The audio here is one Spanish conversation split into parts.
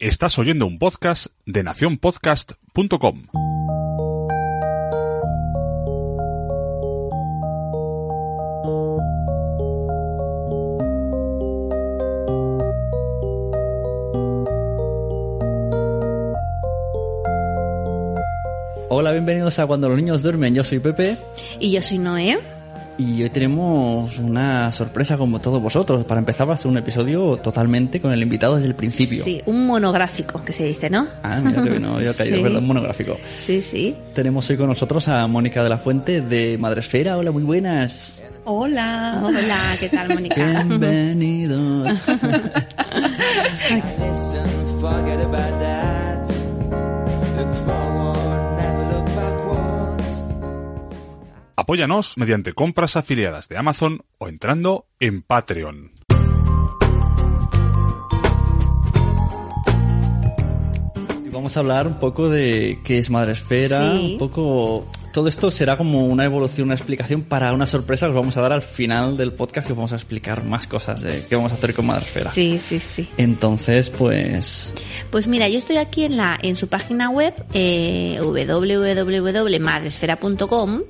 Estás oyendo un podcast de nacionpodcast.com. Hola, bienvenidos a Cuando los niños duermen. Yo soy Pepe Y yo soy Noé. Y hoy tenemos una sorpresa como todos vosotros. Para empezar va a ser un episodio totalmente con el invitado desde el principio. Sí, un monográfico que se dice, ¿no? Ah, mira que no había caído, Sí. ¿verdad? Un monográfico. Sí, sí. Tenemos hoy con nosotros a Mónica de la Fuente de Madresfera. Hola, muy buenas. Hola. Hola, ¿qué tal, Mónica? Bienvenidos. Apóyanos mediante compras afiliadas de Amazon o entrando en Patreon. Vamos a hablar un poco de qué es Madresfera, Sí. un poco... Todo esto será como una evolución, una explicación para una sorpresa que os vamos a dar al final del podcast que os vamos a explicar más cosas de qué vamos a hacer con Madresfera. Sí, sí, sí. Entonces, pues... Pues mira, yo estoy aquí en la en su página web eh, www.madresfera.com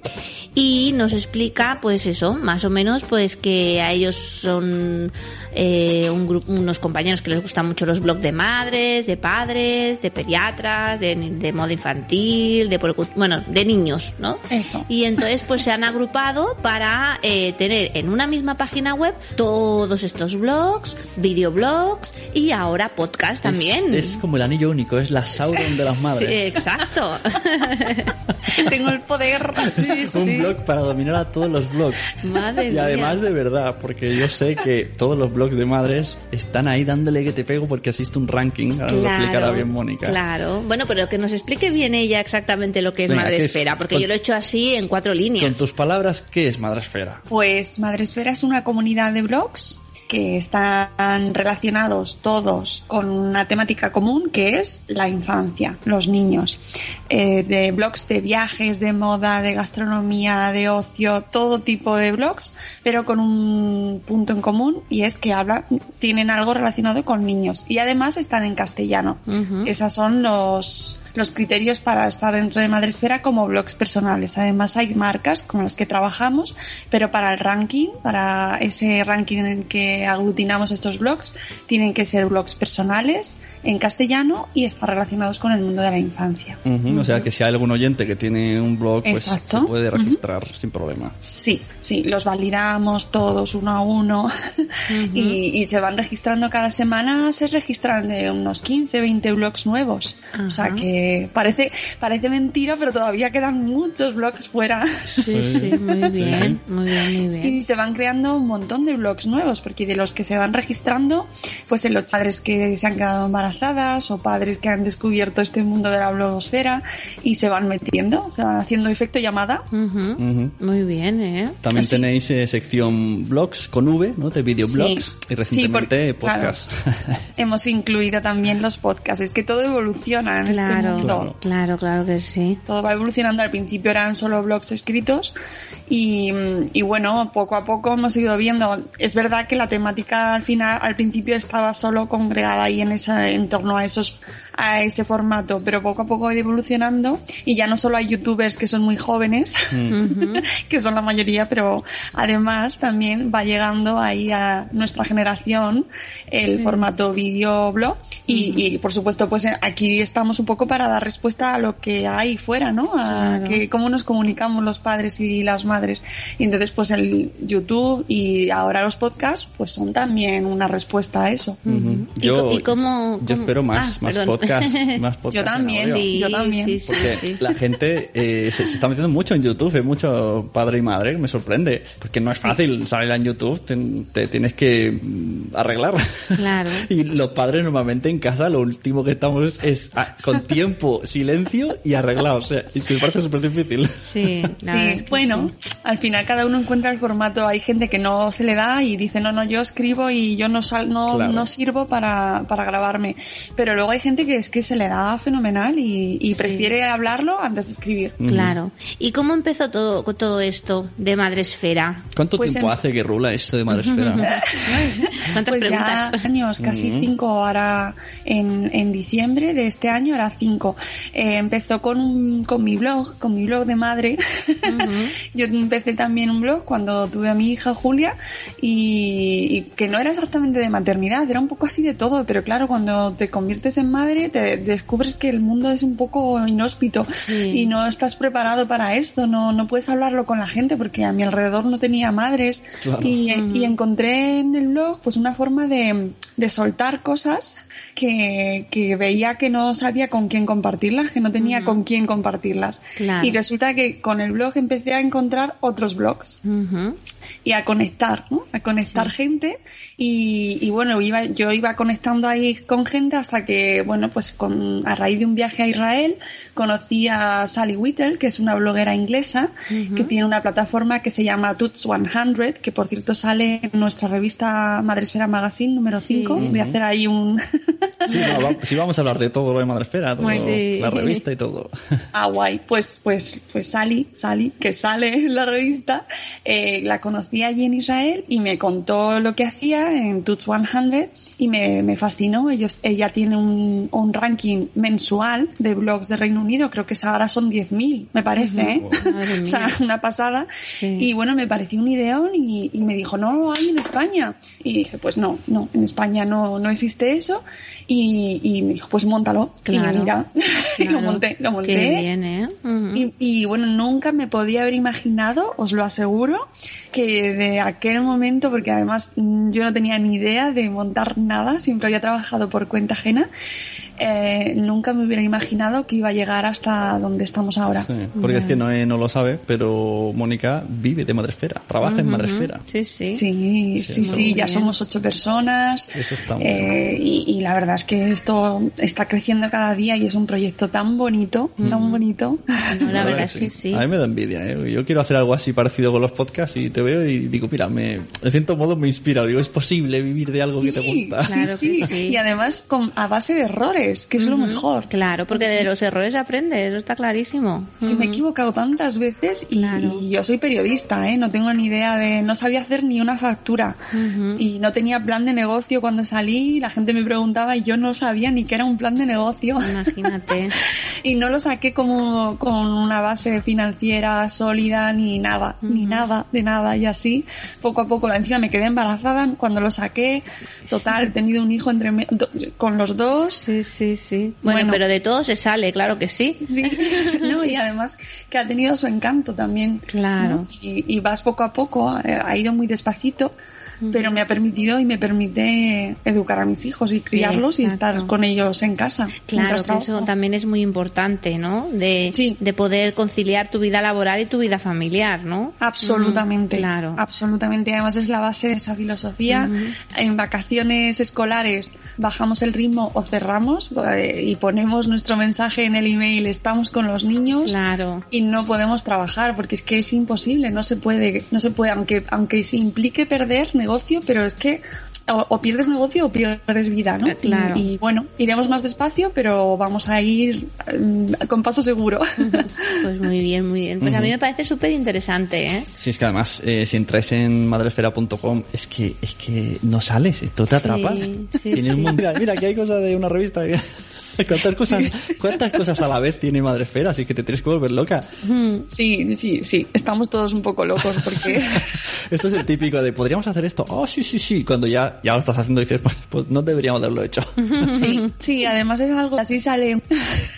y nos explica pues eso, más o menos pues que a ellos son eh, un grupo unos compañeros que les gustan mucho los blogs de madres, de padres, de pediatras, de, de moda infantil, de bueno, de niños, ¿no? Eso. Y entonces pues se han agrupado para eh, tener en una misma página web todos estos blogs, videoblogs y ahora podcast también. Es, es como el anillo único, es la Sauron de las Sí, madres. exacto. Tengo el poder. Un blog para dominar a todos los blogs. Madre Y mía. además de verdad, porque yo sé que todos los blogs de madres están ahí dándole que te pego porque existe un ranking. Ahora lo explicará bien Mónica. Claro. Bueno, pero que nos explique bien ella exactamente lo que es Venga, Madre ¿qué es? Esfera, porque Con- yo lo he hecho así en cuatro Con líneas. tus palabras, ¿qué es Madresfera? Pues Madresfera es una comunidad de blogs que están relacionados todos con una temática común que es la infancia, los niños. Eh, de blogs de viajes, de moda, de gastronomía, de ocio, todo tipo de blogs, pero con un punto en común y es que hablan, tienen algo relacionado con niños y además están en castellano. Esos son los, los criterios para estar dentro de Madresfera como blogs personales. Además hay marcas con las que trabajamos, pero para el ranking, para ese ranking en el que aglutinamos estos blogs, tienen que ser blogs personales en castellano y estar relacionados con el mundo de la infancia. Ujú, O sea que si hay algún oyente que tiene un blog, pues Exacto. se puede registrar sin problema. Sí, sí, los validamos todos uno a uno y, y se van registrando cada semana, se registran de unos 15, 20 blogs nuevos. O sea Ajá. Que parece, parece mentira, pero todavía quedan muchos blogs fuera. Sí, sí, muy bien, muy bien, muy bien. Y se van creando un montón de blogs nuevos, porque de los que se van registrando, pues en los padres que se han quedado embarazadas o padres que han descubierto este mundo de la blogosfera y se van metiendo, se van haciendo efecto llamada. Muy bien, ¿eh? También Así. tenéis eh, sección blogs con V, ¿no? De videoblogs Sí. y recientemente Sí, porque, podcast. Hemos incluido también los podcasts. Es que todo evoluciona en este Claro, mundo. Claro. claro, claro que sí. Todo va evolucionando. Al principio eran solo blogs escritos y, y bueno, poco a poco hemos ido viendo. Es verdad que la temática al final, al principio estaba solo congregada ahí en esa, en torno a esos, a ese formato, pero poco a poco ha ido evolucionando y ya no solo hay youtubers que son muy jóvenes, Ujú. que son la mayoría, pero además también va llegando ahí a nuestra generación el formato videoblog y, y por supuesto pues aquí estamos un poco para dar respuesta a lo que hay fuera, ¿no? A Claro. que cómo nos comunicamos los padres y las madres. Y entonces pues el YouTube y ahora los podcasts pues son también una respuesta a eso. Ujú. ¿Y co- y cómo- yo cómo- espero más, Ah, más perdón. podcast, más podcast Yo también, sí. Yo también. Sí, sí, Porque sí. la gente eh, se, se está metiendo mucho en YouTube, hay mucho padre y madre, me sorprende. Porque no es fácil salir en YouTube, te, te tienes que mm, arreglar. Claro. Y los padres normalmente en casa lo último que estamos es ah, con tiempo tiempo, silencio y arreglado. O sea, es que me parece súper difícil. Sí, es Sí, que bueno, sí. al final cada uno encuentra el formato. Hay gente que no se le da y dice, no, no, yo escribo y yo no, sal, no, Claro. no sirvo para, para grabarme. Pero luego hay gente que es que se le da fenomenal y, y prefiere hablarlo antes de escribir. Claro. ¿Y cómo empezó todo, todo esto de Madresfera? ¿Cuánto Pues tiempo en- hace que rula esto de Madresfera? ¿Cuántas Pues ya preguntas? años, casi cinco ahora en, en diciembre de este año era cinco. Eh, empezó con un, con mi blog, con mi blog de madre. Yo empecé también un blog cuando tuve a mi hija Julia y, y que no era exactamente de maternidad, era un poco así de todo, pero claro, cuando te conviertes en madre te descubres que el mundo es un poco inhóspito Sí. y no estás preparado para esto, no, no puedes hablarlo con la gente porque a mi alrededor no tenía madres Claro. y, y encontré en el blog pues una forma de, de soltar cosas que, que veía que no sabía con quién compartirlas, que no tenía con quién compartirlas. Claro. Y resulta que con el blog empecé a encontrar otros blogs y a conectar, ¿no? A conectar gente y, y bueno, iba, yo iba conectando ahí con gente hasta que, bueno, pues con, a raíz de un viaje a Israel conocí a Sally Whittle, que es una bloguera inglesa que tiene una plataforma que se llama Tuts 100, que por cierto sale en nuestra revista Madresfera Magazine número Sí. 5. Voy a hacer ahí un... Sí, no, va- sí, vamos a hablar de todo lo de Madresfera, todo, Muy sí. la revista y todo. Ah, guay. Pues, pues, pues Sally, Sally, que sale en la revista, eh, la conocí allí en Israel y me contó lo que hacía en Tuts 100 y me, me fascinó. Ellos, ella tiene un, un ranking mensual de blogs de Reino Unido, creo que ahora son 10.000, me parece, ¿eh? Madre o sea, una pasada. Sí. Y bueno, me pareció un ideón y, y me dijo, no lo hay en España. Y dije, pues no, no, en España no, no existe eso. Y, y me dijo, pues montalo. Claro. Y mira, y lo monté, lo monté. Qué bien, ¿eh? Ujú. Y, y, bueno, nunca me podía haber imaginado, os lo aseguro, que de aquel momento, porque además mm, yo no tenía ni idea de montar nada, siempre había trabajado por cuenta ajena, eh, nunca me hubiera imaginado que iba a llegar hasta donde estamos ahora. Sí, porque es que Noé no lo sabe, pero Mónica vive de Madresfera, trabaja en Madresfera. Sí, sí. Sí, sí, sí, muy ya bien. somos ocho personas. Eso está muy eh, y, y la verdad es que esto está creciendo cada día y es un proyecto tan bonito, tan bonito. No, la verdad es que sí. A mí me da envidia, ¿eh? Yo quiero hacer algo así parecido con los podcasts y te veo y digo, mira, me, de cierto modo me inspira. Digo, es posible vivir de algo que te gusta. sí, Claro sí. sí. Y además con, a base de errores, que es lo mejor. Claro, porque de los errores se aprende, eso está clarísimo. Que me he equivocado tantas veces y, Claro. y yo soy periodista, ¿eh? no tengo ni idea de, no sabía hacer ni una factura y no tenía plan de negocio cuando salí, la gente me preguntaba y yo no sabía ni que era un plan de negocio Imagínate. y no lo saqué como con una base financiera sólida ni nada, ni nada, de nada y así poco a poco, encima me quedé embarazada cuando lo saqué, total, he tenido un hijo entre con los dos Sí, sí, sí. Bueno, Bueno. pero de todo se sale, claro que sí. Sí, no, y además que ha tenido su encanto también. Claro. ¿no? Y, y vas poco a poco, eh, ha ido muy despacito, pero me ha permitido y me permite educar a mis hijos y criarlos y estar con ellos en casa. Claro, que eso también es muy importante, ¿no? De, Sí. de poder conciliar tu vida laboral y tu vida familiar, ¿no? Absolutamente. Ujú, Claro. Absolutamente. Además es la base de esa filosofía. En vacaciones escolares bajamos el ritmo o cerramos eh, y ponemos nuestro mensaje en el email, estamos con los niños. Claro. y no podemos trabajar porque es que es imposible, no se puede, no se puede, aunque aunque se implique perder negocio, pero es que o, o pierdes negocio o pierdes vida, ¿no? Eh, claro. Y, y, bueno, iremos más despacio, pero vamos a ir mm, con paso seguro. Pues muy bien, muy bien. Pues a mí me parece súper interesante, ¿eh? Sí, es que además, eh, si entráis en madresfera.com, es que, es que no sales, esto te Sí, atrapas. sí, Tienes sí. un mundo- Mira, mira, aquí hay cosas de una revista. ¿Cuántas cosas, ¿Cuántas cosas a la vez tiene Madresfera? Así que te tienes que volver loca. Sí, sí, sí, estamos todos un poco locos porque Esto es el típico de, ¿podríamos hacer esto? Oh, sí, sí, sí. Cuando ya, ya lo estás haciendo dices, pues, pues no deberíamos haberlo hecho. sí, sí, además es algo así sale.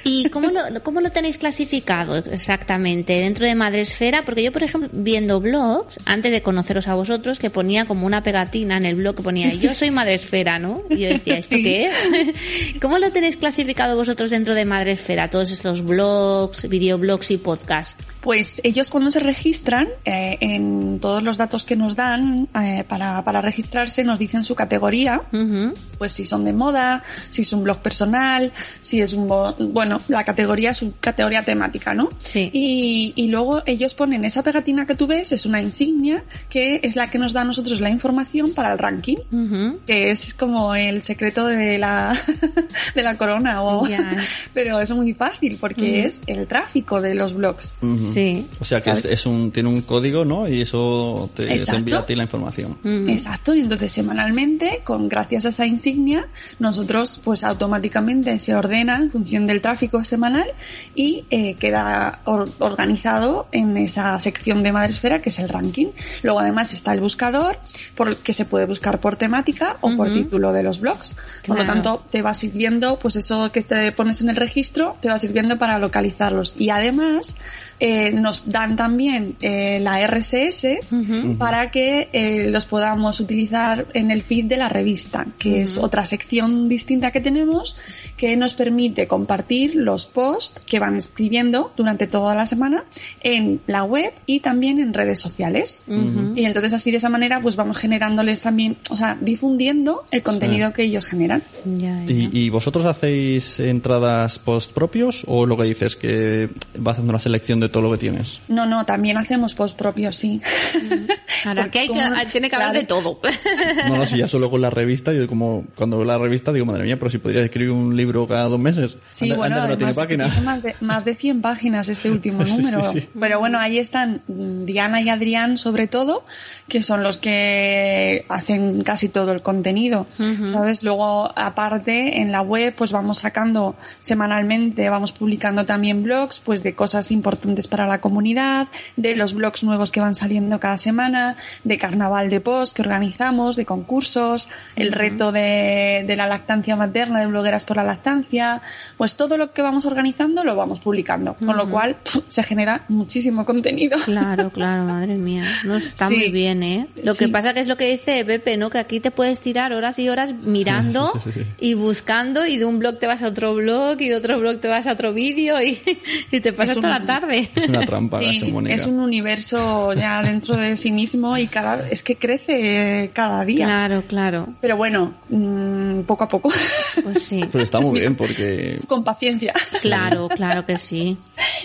¿Y cómo lo, cómo lo tenéis clasificado exactamente dentro de Madresfera? Porque yo, por ejemplo, viendo blogs, antes de conoceros a vosotros, que ponía como una pegatina en el blog que ponía yo soy Madresfera, ¿no? Y yo decía, ¿esto Sí. qué es? ¿Cómo lo tenéis clasificado explicado vosotros dentro de Madresfera? Todos estos blogs, videoblogs y podcasts. Pues ellos cuando se registran, eh, en todos los datos que nos dan eh, para, para registrarse nos dicen su categoría, pues si son de moda, si es un blog personal, si es un, bueno, la categoría es su categoría temática, ¿no? Sí. Y, y luego ellos ponen esa pegatina que tú ves, es una insignia que es la que nos da a nosotros la información para el ranking. Que es como el secreto de la de la corona o pero es muy fácil porque es el tráfico de los blogs. Sí. O sea que es, un, tiene un código, ¿no? Y eso te, envía a ti la información. Exacto, y entonces semanalmente, con gracias a esa insignia, nosotros pues automáticamente se ordena en función del tráfico semanal y eh, queda or- organizado en esa sección de Madresfera que es el ranking. Luego además está el buscador, por el que se puede buscar por temática o por título de los blogs. Por lo tanto, te va sirviendo, pues eso que te pones en el registro, te va sirviendo para localizarlos. Y además, eh, nos dan también eh, la RSS para que eh, los podamos utilizar en el feed de la revista, que es otra sección distinta que tenemos que nos permite compartir los posts que van escribiendo durante toda la semana en la web y también en redes sociales. Y entonces así de esa manera pues vamos generándoles también, o sea, difundiendo el contenido que ellos generan. Ya, ya. ¿Y, y vosotros hacéis entradas post propios o lo que dices que vas haciendo una selección de todo lo que tienes? No, no, también hacemos post propios, sí. Ahora, Porque que hay que, como- tiene que haber claro. de todo. No, no, si ya solo con la revista, yo como cuando veo la revista digo, madre mía, pero si podrías escribir un libro cada dos meses. Sí, Anda- bueno, anda que no tiene además página. tiene más de, más de 100 páginas este último número. sí, sí. Pero bueno, ahí están mm, Diana y Adrián sobre todo, que son los que hacen casi todo el contenido. ¿sabes? Luego, aparte, en la web, pues vamos sacando semanalmente, vamos publicando también blogs, pues de cosas importantes para la comunidad, de los blogs nuevos que van saliendo cada semana, de carnaval de post que organizamos, de concursos, el reto de, de la lactancia materna, de blogueras por la lactancia, pues todo lo que vamos organizando lo vamos publicando, con lo cual pf, se genera muchísimo contenido. Claro, claro, madre mía. No está Sí. muy bien, ¿eh? Lo que Sí. pasa que es lo que dice Pepe, ¿no? Que aquí te puedes tirar horas y horas mirando Sí, sí, sí, sí. y buscando y de un blog te vas a otro blog y de otro blog te vas a otro vídeo y, y te pasas toda la tarde. Es una trampa, Sí, es un universo ya dentro de sí mismo y cada es que crece cada día. Claro, claro. Pero bueno, mm, poco a poco, Pues sí. Pero está Es muy bien porque con paciencia. Claro, claro que sí.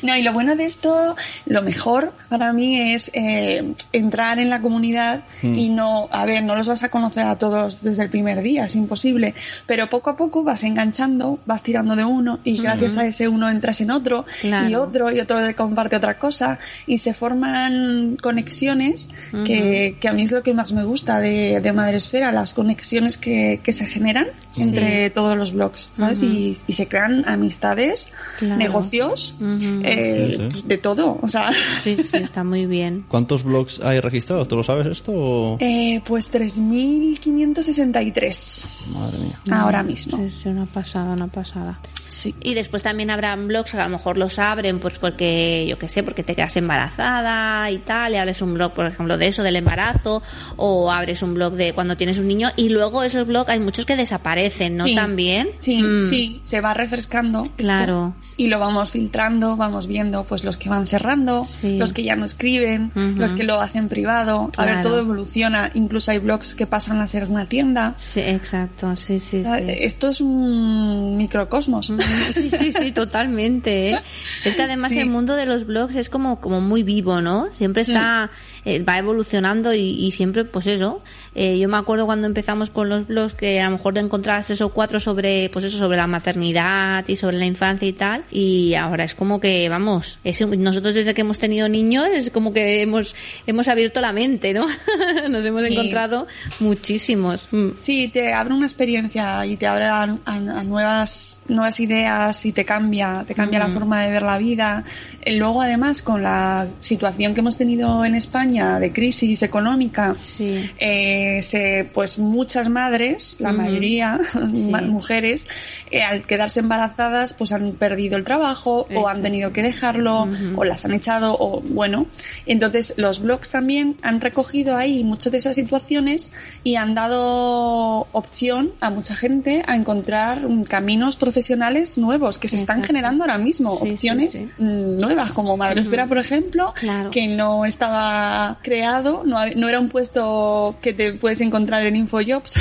No, y lo bueno de esto, lo mejor para mí es eh, entrar en la comunidad Mm. y no, a ver, no los vas a conocer a todos desde el primer día, es imposible, pero poco a poco vas enganchando, vas tirando de uno y gracias a ese uno entras en otro Claro. y otro y otro comparte otra cosa y se forman conexiones que, que a mí es lo que más me gusta de, de Madresfera, las conexiones que, que se generan entre todos los blogs, ¿sabes? Ujú. y, y se crean amistades, Claro. negocios, eh, Sí, sí. de todo, o sea, Sí, sí, está muy bien. ¿cuántos blogs hay registrados? ¿Tú lo sabes esto o...? eh, pues 3.563 Madre mía. ahora mismo. Sí, una pasada, una pasada. Sí. Y después también habrán blogs que a lo mejor los abren pues porque, yo qué sé, porque te quedas embarazada y tal, y abres un blog, por ejemplo, de eso, del embarazo, o abres un blog de cuando tienes un niño, y luego esos blogs hay muchos que desaparecen, ¿no? Sí. También. Sí, Mm, sí, se va refrescando. esto, Claro. y lo vamos filtrando, vamos viendo pues los que van cerrando, Sí. los que ya no escriben, los que lo hacen privado. A ver, todo evoluciona. Incluso hay blogs que pasan a ser una tienda. Sí, exacto, sí, sí, sí. Esto es un microcosmos. Mm, Sí, sí, sí, totalmente. ¿eh? Es que además Sí. el mundo de los blogs es como, como muy vivo, ¿no? Siempre está, eh, va evolucionando y, y siempre, pues eso. Eh, yo me acuerdo cuando empezamos con los blogs que a lo mejor te encontrabas tres o cuatro sobre, pues eso, sobre la maternidad y sobre la infancia y tal. Y ahora es como que, vamos, es, nosotros desde que hemos tenido niños es como que hemos, hemos abierto la mente, ¿no? Nos hemos Sí. encontrado muchísimos. Mm. Sí, te abre una experiencia y te abre a, a- a nuevas, nuevas ideas y te cambia, te cambia la Ujú. forma de ver la vida. Eh, Luego, además, con la situación que hemos tenido en España de crisis económica, Sí. eh, se, pues muchas madres, la mayoría, Sí. mujeres, eh, al quedarse embarazadas, pues han perdido el trabajo o han tenido que dejarlo o las han echado o bueno. Entonces los blogs también han recogido ahí muchas de esas situaciones y han dado opción a mucha gente a encontrar caminos profesionales nuevos que se están Exacto. generando ahora mismo, Sí, opciones nuevas como Madresfera, por ejemplo, Claro. que no estaba creado, no, no era un puesto que te puedes encontrar en Infojobs.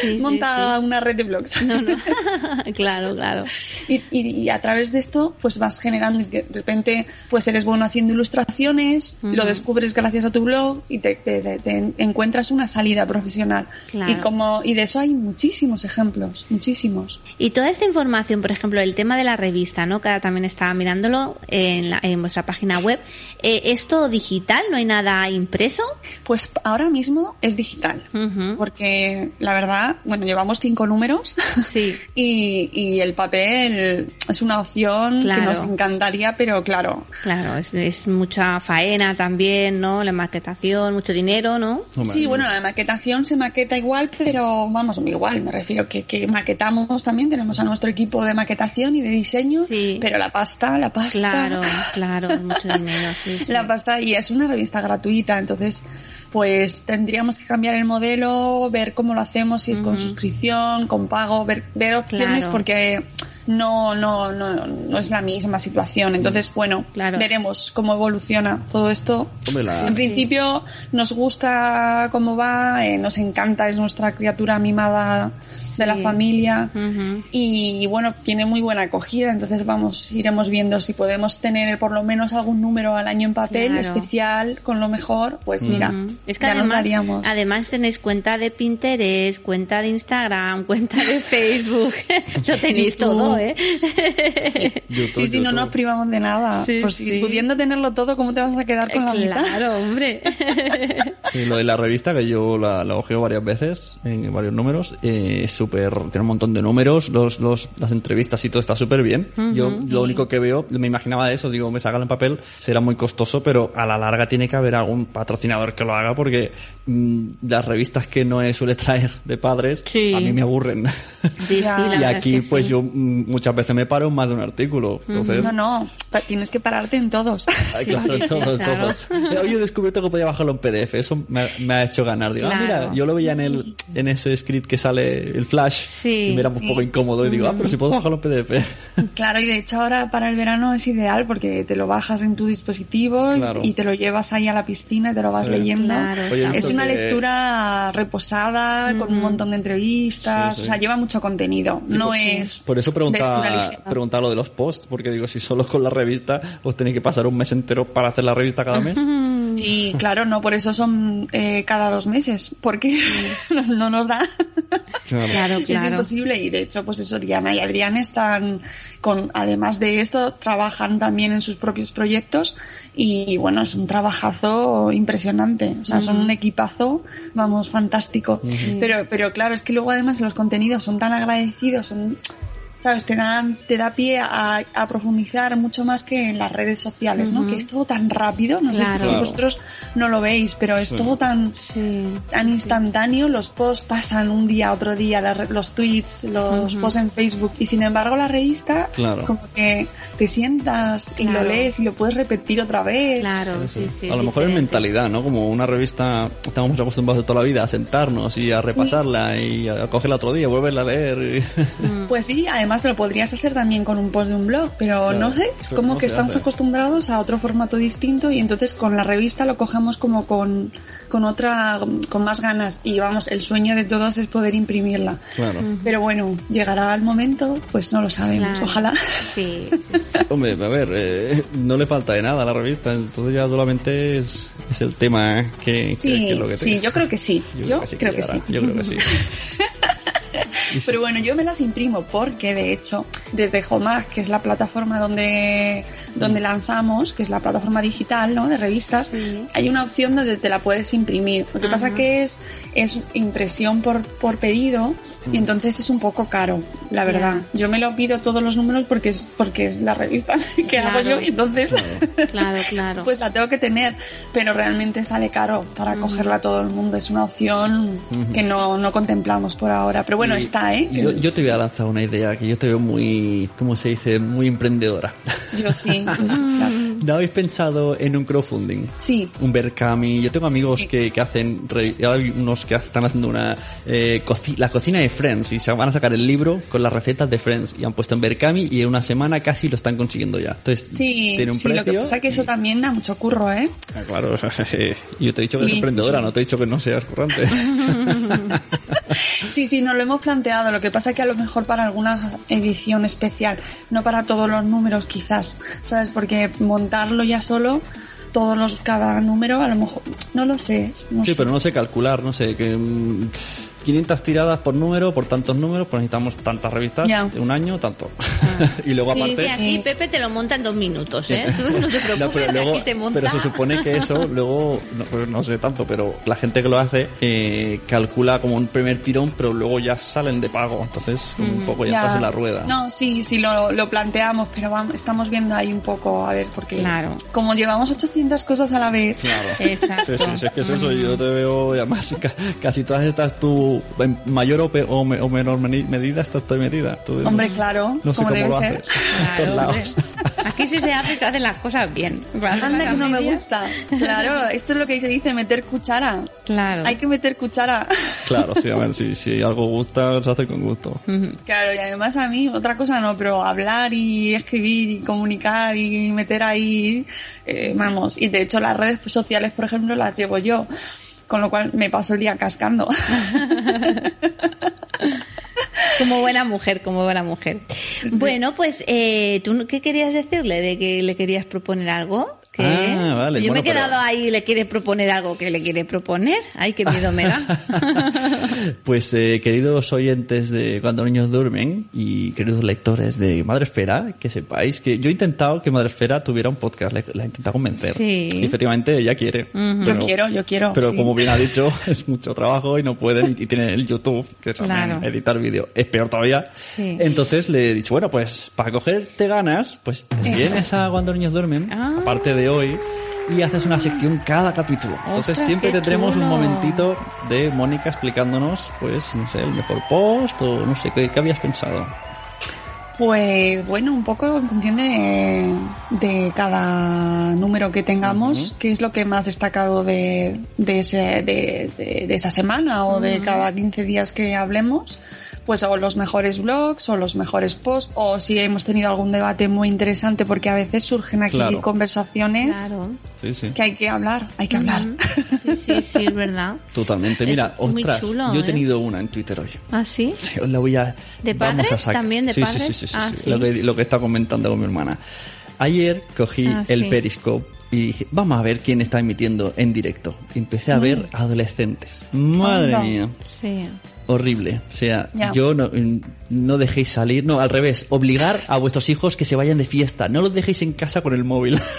Sí, Monta sí. una red de blogs. No, no. claro, claro. Y, y- y a través de esto, pues vas generando y de repente, pues eres bueno haciendo ilustraciones, lo descubres gracias a tu blog y te, te- te- te encuentras una salida profesional. Claro. Y como, y de eso hay muchísimos ejemplos, muchísimos. Y toda esta información, por ejemplo, el tema de la revista, ¿no? Que ahora también estaba mirándolo en, la- en vuestra página web. Eh, ¿Es todo digital? ¿No hay nada impreso? Pues ahora mismo es digital. Porque la verdad, bueno, llevamos cinco números Sí. y, y el papel es una opción Claro. que nos encantaría, pero claro, Claro, es, es mucha faena también, ¿no? La maquetación, mucho dinero, ¿no? Sí, bueno, la maquetación se maqueta igual, pero vamos, igual, me refiero que, que maquetamos también, tenemos a nuestro equipo de maquetación y de diseño, Sí. pero la pasta, la pasta. Claro, claro, mucho dinero, sí, sí. La pasta, y es una revista gratuita, entonces, pues tendríamos que cambiar el modelo, ver cómo lo hacemos, si es con suscripción, con pago, ver, ver opciones, Claro. porque no, no, no, no es la misma situación. Entonces, bueno, Claro. veremos cómo evoluciona todo esto. En principio nos gusta cómo va, eh, nos encanta, es nuestra criatura mimada de la Sí. familia y bueno, tiene muy buena acogida, entonces vamos, iremos viendo si podemos tener por lo menos algún número al año en papel Claro. especial con lo mejor, pues mira, Ujú. es que ya nos además, daríamos. además tenéis cuenta de Pinterest, cuenta de Instagram, cuenta de Facebook, lo tenéis YouTube. todo, ¿eh? YouTube, Sí, sí, no nos privamos de nada. Sí, pues si sí. pudiendo tenerlo todo, ¿cómo te vas a quedar con la mitad? claro, hombre. Sí, lo de la revista, que yo la, la ojeo varias veces, en varios números, eh, es súper, tiene un montón de números, los, los, las entrevistas y todo está súper bien. Yo lo único que veo, me imaginaba de eso, digo, me sacan en papel, será muy costoso, pero a la larga tiene que haber algún patrocinador que lo haga, porque las revistas que no suele traer de padres, Sí. a mí me aburren. Sí, sí, y es aquí, que pues sí. yo mm, muchas veces me paro en más de un artículo. Entonces, No, no, pa- tienes que pararte en todos. Ay, claro, sí, todos, claro. todos. Hoy he descubierto que podía bajarlo en PDF. Eso me, ha- me ha hecho ganar. Digo, ah, mira, yo lo veía en el en ese script que sale el flash Sí. y me era un poco incómodo. Y digo, ah, pero si puedo bajarlo en PDF. Claro, y de hecho ahora para el verano es ideal porque te lo bajas en tu dispositivo y- Claro. y te lo llevas ahí a la piscina y te lo vas Sí. leyendo. Claro, Oye, Es una lectura reposada, con un montón de entrevistas, Sí, sí. o sea, lleva mucho contenido. Sí, no por- es... Por eso preguntaba lo de los posts, porque digo, si solo con la revista os tenéis que pasar un mes entero para hacer la revista cada mes. Sí, claro, no, por eso son eh, cada dos meses, porque no, no nos da. Claro, Es claro. imposible y de hecho, pues eso, Diana y Adrián están con, además de esto, trabajan también en sus propios proyectos y bueno, es un trabajazo impresionante. O sea, son un equipazo, vamos, fantástico. Pero, pero claro, es que luego además los contenidos son tan agradecidos, son, sabes, te dan, te da pie a, a profundizar mucho más que en las redes sociales, ¿no? Que es todo tan rápido, no sé si Claro. vosotros no lo veis, pero es todo tan, Sí. tan instantáneo, los posts pasan un día, otro día, los tweets, los Ujú. posts en Facebook, y sin embargo la revista, Claro. como que te sientas y Claro. lo lees y lo puedes repetir otra vez. Claro, sí, sí. a lo mejor es mentalidad, ¿no? Como una revista, estamos muy acostumbrados de toda la vida a sentarnos y a repasarla y a cogerla otro día, volverla a leer. y- Mm. Pues sí, además lo podrías hacer también con un post de un blog, pero Claro, no sé, es como que estamos hace. acostumbrados a otro formato distinto y entonces con la revista lo cogemos como con, con otra, con más ganas y vamos, el sueño de todos es poder imprimirla. Claro. Pero bueno, llegará el momento, pues no lo sabemos, Claro. ojalá. Sí, sí, sí. Hombre, a ver, eh, no le falta de nada a la revista, entonces ya solamente es, es el tema que, que- Sí, que es lo que sí, yo creo que sí. Yo, sí creo que llegará, sí. Yo creo que sí. Pero bueno, yo me las imprimo porque de hecho desde Homag, que es la plataforma donde, donde lanzamos, que es la plataforma digital ¿no? de revistas, Sí. hay una opción donde te la puedes imprimir. Lo que pasa Ajá. que es, es impresión por, por pedido y entonces es un poco caro, la verdad. Yo me lo pido todos los números porque es, porque es la revista que hago Claro. yo y entonces... Claro, claro. Pues la tengo que tener, pero realmente sale caro para cogerla a todo el mundo. Es una opción que no, no contemplamos por ahora. Pero bueno, Y- está, ¿eh? Yo, yo te voy a lanzar una idea que yo te veo muy, ¿cómo se dice? Muy emprendedora. Yo sí, yo sí, claro. ¿No habéis pensado en un crowdfunding? Sí, Un Berkami. Yo tengo amigos que, que hacen, hay unos que están haciendo una, eh, la cocina de Friends y se van a sacar el libro con las recetas de Friends y han puesto en Berkami y en una semana casi lo están consiguiendo ya. Entonces, sí, tiene un sí, lo que precio. pasa es que eso también da mucho curro, ¿eh? Ah, claro, o sea, yo te he dicho que eres Sí. emprendedora, no te he dicho que no seas currante. Sí, sí, nos lo hemos planteado. Lo que pasa es que a lo mejor para alguna edición especial, no para todos los números quizás, ¿sabes? Porque montarlo ya solo, todos los, cada número, a lo mejor, no lo sé. No Sí, sé. pero no sé calcular, no sé, que mm, 500 tiradas por número, por tantos números, pues necesitamos tantas revistas, Ya. un año, tanto. y luego Sí, aparte... Sí, aquí Pepe te lo monta en dos minutos, ¿eh? Tú no te preocupes, No, pero, luego- aquí te monta. pero se supone que eso, luego, no, pues no sé tanto, pero la gente que lo hace eh, calcula como un primer tirón, pero luego ya salen de pago, entonces como un poco ya, estás en la rueda. No, sí, sí lo, lo planteamos, pero vamos, estamos viendo ahí un poco, a ver, porque Claro. como llevamos 800 cosas a la vez, Claro. Exacto. Sí, sí, sí, es que es eso, yo te veo, además ca- casi todas estas tú, en mayor o, pe- o me- o menor medida, estás toda medida. Tú- hombre, claro, no sé como cómo debe lo ser. Claro, lados. Aquí sí se hace, se hacen las cosas bien. Cuando Anda que no me gusta. Claro, esto es lo que se dice, meter cuchara. Claro. Hay que meter cuchara. Claro, sí, a ver, si, si algo gusta, se hace con gusto. Claro, y además a mí otra cosa no, pero hablar y escribir y comunicar y meter ahí, eh, vamos, y de hecho las redes sociales, por ejemplo, las llevo yo, con lo cual me paso el día cascando. Como buena mujer, como buena mujer. Bueno, pues, eh, ¿tú qué querías decirle? ¿De que le querías proponer algo? ¿Qué? Ah, vale, Yo me he bueno, quedado pero- ahí, ¿le quiere proponer algo que le quiere proponer? Ay, qué miedo me da. Pues eh, queridos oyentes de Cuando niños duermen y queridos lectores de Madresfera, que sepáis que yo he intentado que Madresfera tuviera un podcast, la, la he intentado convencer. Sí. Y efectivamente ella quiere. Ujú. Yo quiero, yo quiero, Pero sí. como bien ha dicho, es mucho trabajo y no pueden y, tienen el YouTube, que también Claro. editar vídeo es peor todavía. Sí. Entonces le he dicho, bueno, pues para cogerte ganas, pues vienes a Cuando niños duermen, Ah. aparte de hoy, y haces una sección cada capítulo. Entonces Ostras, siempre tendremos un momentito de Mónica explicándonos, pues, no sé, el mejor post o no sé, ¿qué, qué habías pensado? Pues bueno, un poco en función de, de cada número que tengamos, qué es lo que más destacado de, de, ese, de, de- de esa semana o de cada 15 días que hablemos, pues o los mejores blogs o los mejores posts o si hemos tenido algún debate muy interesante porque a veces surgen aquí Claro. conversaciones Claro. Sí, sí. que hay que hablar, hay que hablar. Sí, sí, sí, es verdad. Totalmente. Mira, Es muy ostras, chulo, yo he ¿eh? tenido una en Twitter hoy. ¿Ah, sí? Sí, os la voy a. ¿De padres? a. ¿También de sí, padres? Sí, sí, sí, Ah, sí. Lo, que, lo que está comentando con mi hermana. Ayer cogí Ah, el sí. Periscope y dije, vamos a ver quién está emitiendo en directo. Empecé a ver adolescentes. Madre mía. Sí. Horrible. O sea, yo no, no dejéis salir, no, al revés, obligar a vuestros hijos que se vayan de fiesta. No los dejéis en casa con el móvil.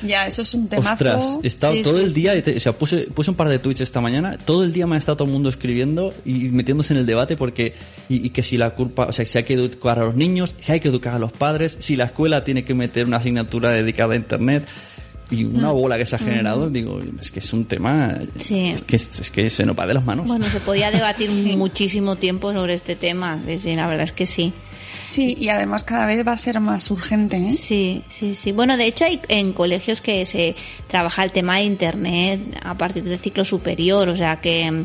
Ya, eso es un temazo. Ostras, he estado Sí, todo sí, el día, o sea, puse, puse un par de tweets esta mañana, todo el día me ha estado todo el mundo escribiendo y metiéndose en el debate porque, y, y que si la culpa, o sea, si hay que educar a los niños, si hay que educar a los padres, si la escuela tiene que meter una asignatura dedicada a internet y Mm. una bola que se ha generado, digo, es que es un tema Sí. que, es, es que se nos va de las manos. Bueno, se podía debatir muchísimo tiempo sobre este tema. Sí, la verdad es que sí. Sí, y además cada vez va a ser más urgente, ¿eh? Sí, sí, sí. Bueno, de hecho hay en colegios que se trabaja el tema de Internet a partir del ciclo superior, o sea que mm,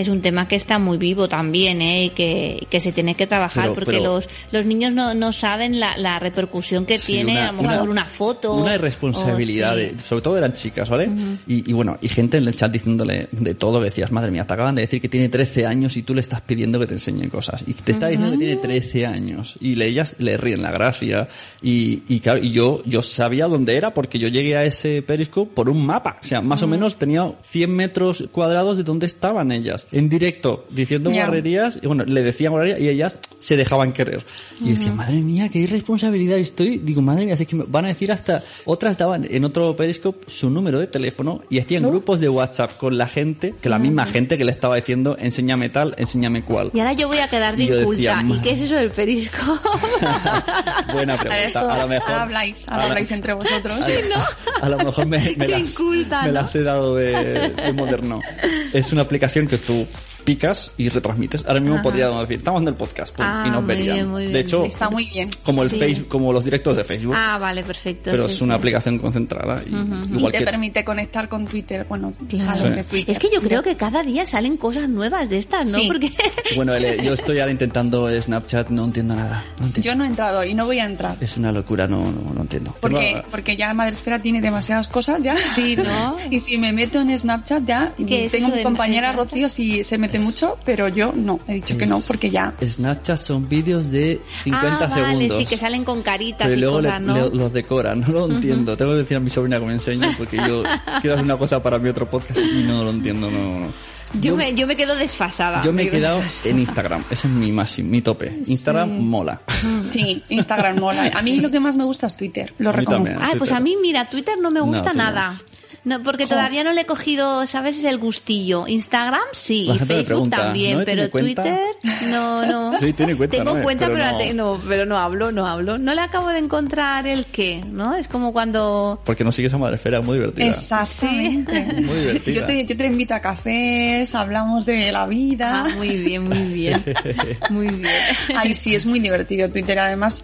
es un tema que está muy vivo también, ¿eh? Y que, que se tiene que trabajar Pero- porque pero- los, los niños no, no saben la, la repercusión que Sí, tiene una- a lo mejor una- una, foto. Una o- irresponsabilidad, sí. de- sobre todo eran chicas, ¿vale? y, y bueno, y gente en el chat diciéndole de todo, decías, madre mía, te acaban de decir que tiene 13 años y tú le estás pidiendo que te enseñe cosas. Y te está diciendo que tiene 13 años. Y le, ellas le ríen la gracia. Y, y claro, y yo, yo sabía dónde era porque yo llegué a ese periscope por un mapa. O sea, más o menos tenía 100 metros cuadrados de dónde estaban ellas. En directo, diciendo Ya. guarrerías. Y bueno, le decían guarrerías y ellas se dejaban querer. Y yo decía, madre mía, qué irresponsabilidad estoy. Digo, madre mía, es que me van a decir hasta... Otras daban en otro periscope su número de teléfono y hacían grupos de WhatsApp con la gente, que la misma gente que le estaba diciendo, enséñame tal, enséñame cual. Y ahora yo voy a quedar de inculta. ¿Y "Ma- qué es eso del perisco? Buena pregunta. A lo mejor... habláis, a la- habláis entre vosotros. a, a lo mejor me, me las, inculta, me ¿no? las he dado de, de moderno. Es una aplicación que tú picas y retransmites. Ahora mismo Ajá. podríamos decir, estamos en el podcast, pum, Ah, y nos muy verían. bien, muy bien. De hecho, Está muy bien. como el Sí. Facebook, como los directos de Facebook, Ah, vale, perfecto. pero sí, es una sí. aplicación concentrada y Y igual te que permite conectar con Twitter. Bueno, Claro. salen Sí. de Twitter. Es que yo creo que cada día salen cosas nuevas de estas, ¿no? Sí. Porque bueno, yo estoy ahora intentando Snapchat, no entiendo nada. no entiendo. Yo no he entrado y no voy a entrar. Es una locura, no, no, no entiendo. Porque, Tengo- porque ya Madresfera tiene demasiadas cosas ya. Sí, ¿no? y si me meto en Snapchat ya, ¿Qué es tengo mi compañera? Rocío si se mucho, pero yo no, he dicho que no Es- porque ya. Snapchat son vídeos de 50 ah, vale, segundos. sí, que salen con caritas Pero y luego cosas, le- ¿no? le- los decoran, no lo entiendo. Tengo que decir a mi sobrina que me enseñe porque yo quiero hacer una cosa para mi otro podcast y no lo entiendo, no, no. yo, me, yo me quedo desfasada. yo me he quedo quedado desfasada. en Instagram, ese es mi máximo, mi tope. Instagram mola. Sí, Instagram mola. A mí lo que más me gusta es Twitter, lo reconozco. Ah, pues a mí, mira, Twitter no me gusta no. nada. No, porque Jo. todavía no le he cogido, ¿sabes? Es el gustillo. Instagram sí, La y Facebook pregunta, también, ¿no pero? Twitter no, no. Sí, tiene cuenta, Tengo ¿no? cuenta, Pero pero, no- la te- no, pero no hablo, no hablo. No le acabo de encontrar el qué, ¿no? Es como cuando... Porque no sigues a Madrefera, muy divertida. Exactamente. Muy divertida. Yo te, yo te invito a cafés, hablamos de la vida. Ah, muy bien, muy bien. Muy bien. Ay, sí, es muy divertido Twitter. Además,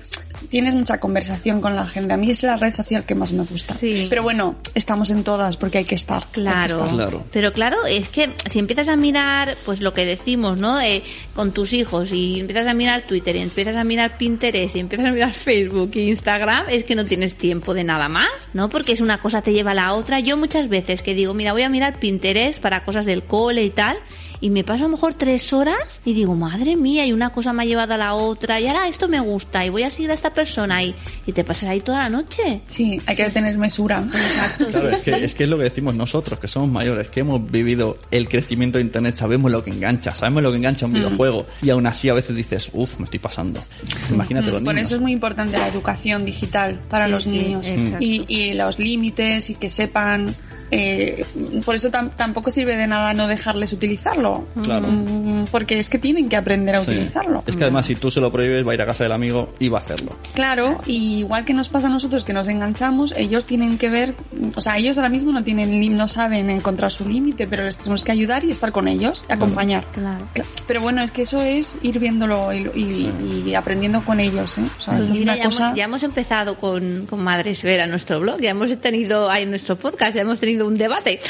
tienes mucha conversación con la gente. A mí es la red social que más me gusta. Sí. Pero bueno, estamos en todas porque hay que estar. hay que Claro. estar. Claro. Pero claro, es que si empiezas a mirar, pues lo que decimos, ¿no? Eh, con tus hijos y empiezas a mirar Twitter y empiezas a mirar Pinterest y empiezas a mirar Facebook e Instagram, es que no tienes tiempo de nada más, ¿no? Porque es una cosa te lleva a la otra. Yo muchas veces que digo, mira, voy a mirar Pinterest para cosas del cole y tal, y me paso a lo mejor tres horas y digo, madre mía, y una cosa me ha llevado a la otra, y ahora esto me gusta, y voy a seguir a esta persona, y, y te pasas ahí toda la noche. Sí, hay que tener mesura. Exacto. Claro, es que, es que es lo que decimos nosotros, que somos mayores, que hemos vivido el crecimiento de Internet, sabemos lo que engancha, sabemos lo que engancha un videojuego, y aún así a veces dices, uff, me estoy pasando. Imagínate los Por niños. eso es muy importante la educación digital para Sí, los sí, niños y, y los límites y que sepan. eh, por eso tam- tampoco sirve de nada no dejarles utilizarlo. Claro. Mm, Porque es que tienen que aprender a Sí. utilizarlo. Es que además si tú se lo prohíbes va a ir a casa del amigo y va a hacerlo. Claro, y igual que nos pasa a nosotros que nos enganchamos, ellos tienen que ver, o sea, ellos ahora mismo no tienen, no saben encontrar su límite, pero les tenemos que ayudar y estar con ellos, y acompañar. Claro. Cla- Pero bueno, es que eso es ir viéndolo y, y- y aprendiendo con ellos, ¿eh? O sea, Pues esto es mira, una ya, cosa... hemos, ya hemos empezado con, con Madre Esfera, nuestro blog, ya hemos tenido ahí en nuestro podcast, ya hemos tenido un debate.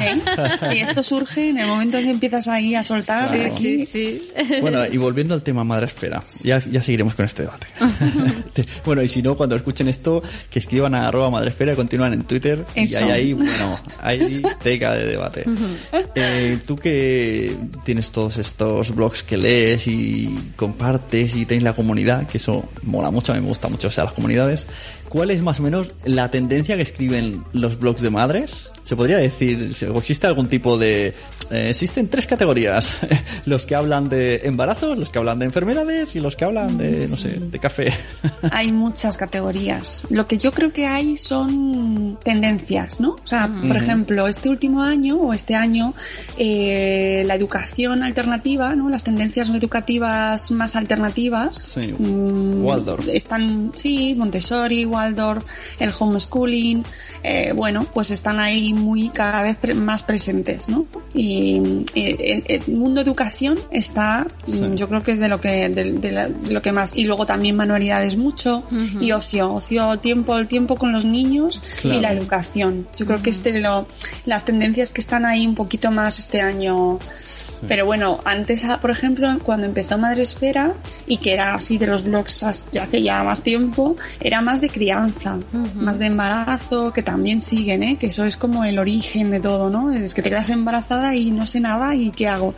¿eh? Y esto surge en el momento en que empiezas ahí a soltar. Claro. aquí. sí. Bueno, y volviendo al tema madre espera, ya, ya seguiremos con este debate. Te- bueno, y si no, cuando escuchen esto, que escriban a arroba madre espera y continúan en Twitter. Y Eso. hay ahí, bueno, hay teca de debate. Eh, tú que tienes todos estos blogs que lees y compartes y tienes la comunidad, que eso mola mucho, a mí me gusta mucho, o sea, las comunidades. ¿Cuál es más o menos la tendencia que escriben los blogs de madres? ¿Se podría decir, o existe algún tipo de... eh, existen tres categorías. los que hablan de embarazos, los que hablan de enfermedades y los que hablan de, no sé, de café. Hay muchas categorías. Lo que yo creo que hay son tendencias, ¿no? O sea, por Ujú. ejemplo, este último año o este año, eh, la educación alternativa, ¿no? Las tendencias educativas más alternativas. Sí. mm, Waldorf. Están, sí, Montessori, Waldorf, el homeschooling, eh, bueno, pues están ahí muy cada vez pre- más presentes, ¿no? Y eh, el, el mundo educación está, mm, Sí. yo creo que es de lo que, de, de la- de lo que más, y luego también manualidades mucho, y ocio, ocio, tiempo, el tiempo con los niños Claro. y la educación. Yo creo que este lo, las tendencias que están ahí un poquito más este año. Pero bueno, antes, ah, por ejemplo, cuando empezó Madresfera, y que era así de los blogs hace ya más tiempo, era más de crianza, Ujú. más de embarazo, que también siguen, ¿eh? que eso es como el origen de todo, ¿no? Es que te quedas embarazada y no sé nada y qué hago.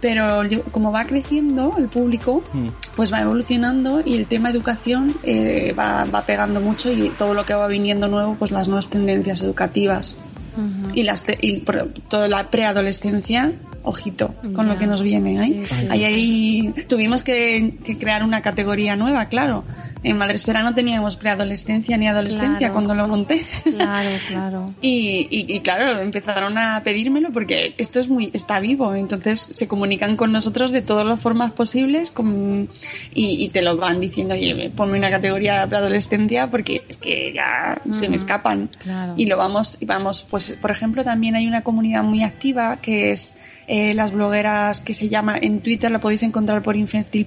Pero yo- como va creciendo el público, Mm. pues va evolucionando y el tema educación eh, va, va pegando mucho y todo lo que va viniendo nuevo, pues las nuevas tendencias educativas Ujú. y, las te- y toda la preadolescencia, ojito con Ya. lo que nos viene. ¿eh? Sí, sí. Ahí, ahí tuvimos que, que crear una categoría nueva, claro. En Madresfera no teníamos preadolescencia ni adolescencia Claro. cuando lo monté. Claro, claro. Y, y, y claro, empezaron a pedírmelo porque esto es muy, está vivo, entonces se comunican con nosotros de todas las formas posibles con- y, y te lo van diciendo, oye, ponme una categoría de preadolescencia porque es que ya se me escapan. Claro. Y lo vamos, y vamos, pues por ejemplo también hay una comunidad muy activa que es eh, las blogueras que se llama, en Twitter la podéis encontrar por Infantil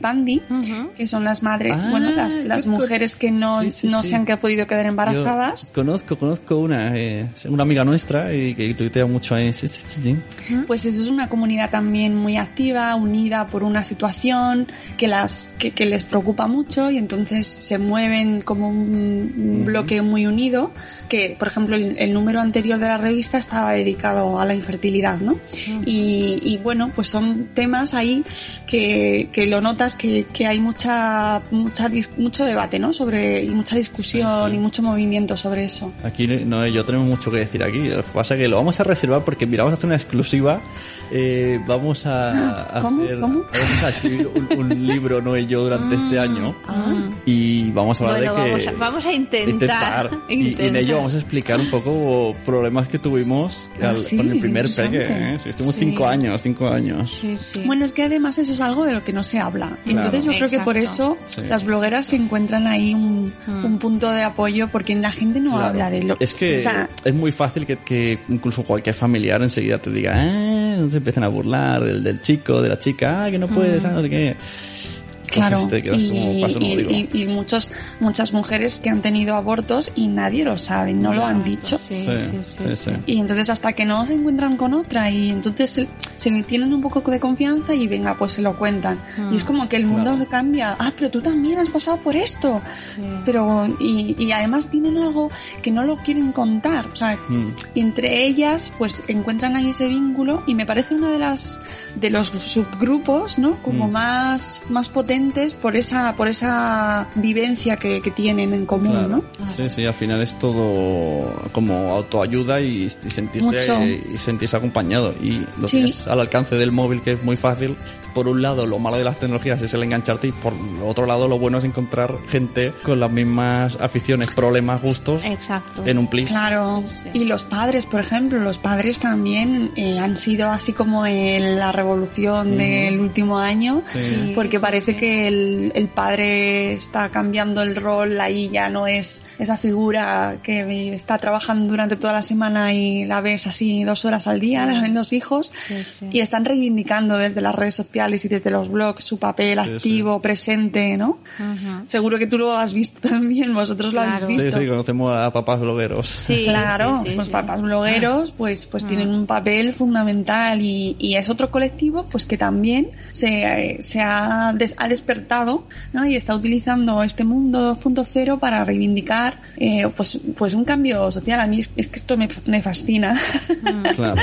que son las madres, Ah, bueno, las, las co- mujeres que no, Sí, sí, no sí. se han que- podido quedar embarazadas. Yo conozco, conozco una, eh, una amiga nuestra y que tuitea mucho ahí. Sí, sí, sí, sí. Pues eso es una comunidad también muy activa, unida por una situación que las que, que les preocupa mucho y entonces se mueven como un, bloque muy unido. Que, por ejemplo, el, el número anterior de la revista estaba dedicado a la infertilidad, ¿no? Y, y bueno, pues son temas ahí que, que lo notas que, que hay mucha, mucha mucho debate, ¿no? Sobre y mucha discusión Sí, sí. y mucho movimiento sobre eso. Aquí no yo tenemos mucho que decir aquí. Lo que pasa es que lo vamos a reservar porque mira, vamos a hacer una exclusiva. Eh, vamos a, a ¿Cómo? hacer, ¿Cómo? vamos a escribir un, un libro no y yo durante este año Mm. y vamos a hablar Bueno, de que vamos a, vamos a intentar. Y- Y, en intentar. ello vamos a explicar un poco problemas que tuvimos Ah, al- sí, con el primer peque. ¿eh? Estuvimos Sí. cinco años, cinco años. Sí, sí. Bueno, es que además eso es algo de lo que no se habla. Entonces yo creo que por eso las blogueras se encuentran ahí un, Mm. un punto de apoyo porque la gente no Claro. habla de lo Es que o sea, es muy fácil que, que incluso cualquier familiar enseguida te diga, ah, no se empiecen a burlar del, del chico, de la chica, ah, que no puedes, ah, no sé qué. Claro, te quedas y, como paso no y- digo. y- y muchos, muchas mujeres que han tenido abortos y nadie lo sabe, no lo han dicho. Sí, Sí, sí, sí. sí, sí. Y entonces hasta que no se encuentran con otra y entonces se, se tienen un poco de confianza y venga, pues se lo cuentan. Mm. Y es como que el mundo Claro. cambia. Ah, pero tú también has pasado por esto. Sí. Pero, y, y además tienen algo que no lo quieren contar. O sea, Mm. y entre ellas pues encuentran ahí ese vínculo y me parece una de las de los subgrupos no como Mm. más más potentes por esa por esa vivencia que, que tienen en común Claro. no Sí, sí, al final es todo como autoayuda y, y sentirse y sentirse acompañado. Y lo Sí. que es al alcance del móvil, que es muy fácil. Por un lado, lo malo de las tecnologías es el engancharte y por otro lado, lo bueno es encontrar gente con las mismas aficiones, problemas, gustos Exacto. en un plis. Claro, y los padres, por ejemplo, los padres también eh, han sido así como en la revolución Ujú. del último año, Sí. porque parece que el, el padre está cambiando el rol, ahí ya no es esa figura que está trabajando durante toda la semana y la ves así dos horas al día, la ven los hijos, Sí, sí. y están reivindicando desde las redes sociales y desde los blogs su papel Sí, activo, presente, ¿no? Ujú. Seguro que tú lo has visto también, vosotros lo habéis Claro. visto. Sí, sí, conocemos a papás blogueros. Sí, Claro, sí, sí, los sí. papás blogueros pues pues Ah. tienen un papel fundamental y, y es otro colectivo pues que también se, se ha, des- ha despertado ¿no? y está utilizando este mundo 2.0 para reivindicar eh, pues pues un cambio social. A mí es, es que esto me, me fascina. Mm. Claro.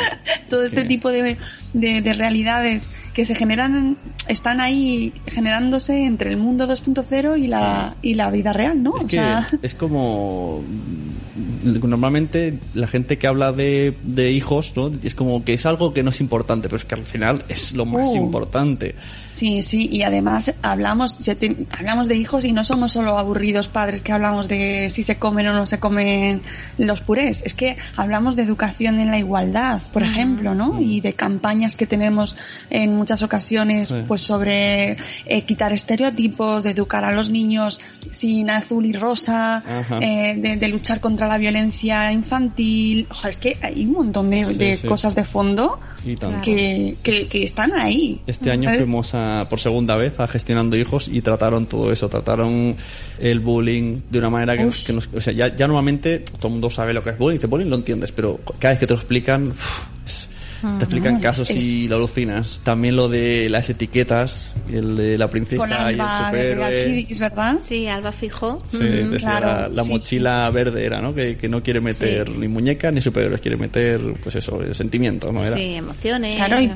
Todo Es este tipo de, de, de realidades que se generan, están ahí generándose entre el mundo 2.0 y la, y la vida real, ¿no? Es O que sea, es como mm, normalmente la gente que habla de, de hijos, ¿no? Es como que es algo que no es importante, pero es que al final es lo más Uh. importante. Sí, sí, y además hablamos, ya te- hablamos de hijos y no somos solo aburridos padres que hablamos de si se comen o no se comen los purés, es que hablamos de educación en la igualdad, por ejemplo, ¿no? Y de campañas que tenemos en muchas ocasiones, Sí. pues sobre eh, quitar estereotipos, de educar a los niños sin azul y rosa, eh, de, de luchar contra la violencia infantil, Ojo, es que hay un montón de, Sí, de sí. cosas de fondo que, que, que están ahí. Este año ¿Sabes? fuimos a, por segunda vez a gestionando hijos y trataron todo eso, trataron el bullying de una manera que, que nos, o sea, ya, ya normalmente todo el mundo sabe lo que es bullying, dice bullying lo entiendes, pero cada vez que te lo explican, uf, es- te explican no, es- casos y lo alucinas. También lo de las etiquetas, el de la princesa con y el Alba de superhéroe. Arquidis, ¿verdad? Sí, Alba Fijo. Sí, decía claro, la, la sí, mochila verde era, ¿no? Que, que no quiere meter Sí. ni muñecas ni superhéroes, quiere meter, pues eso, sentimientos, ¿no? Era. Sí, emociones. Claro, y,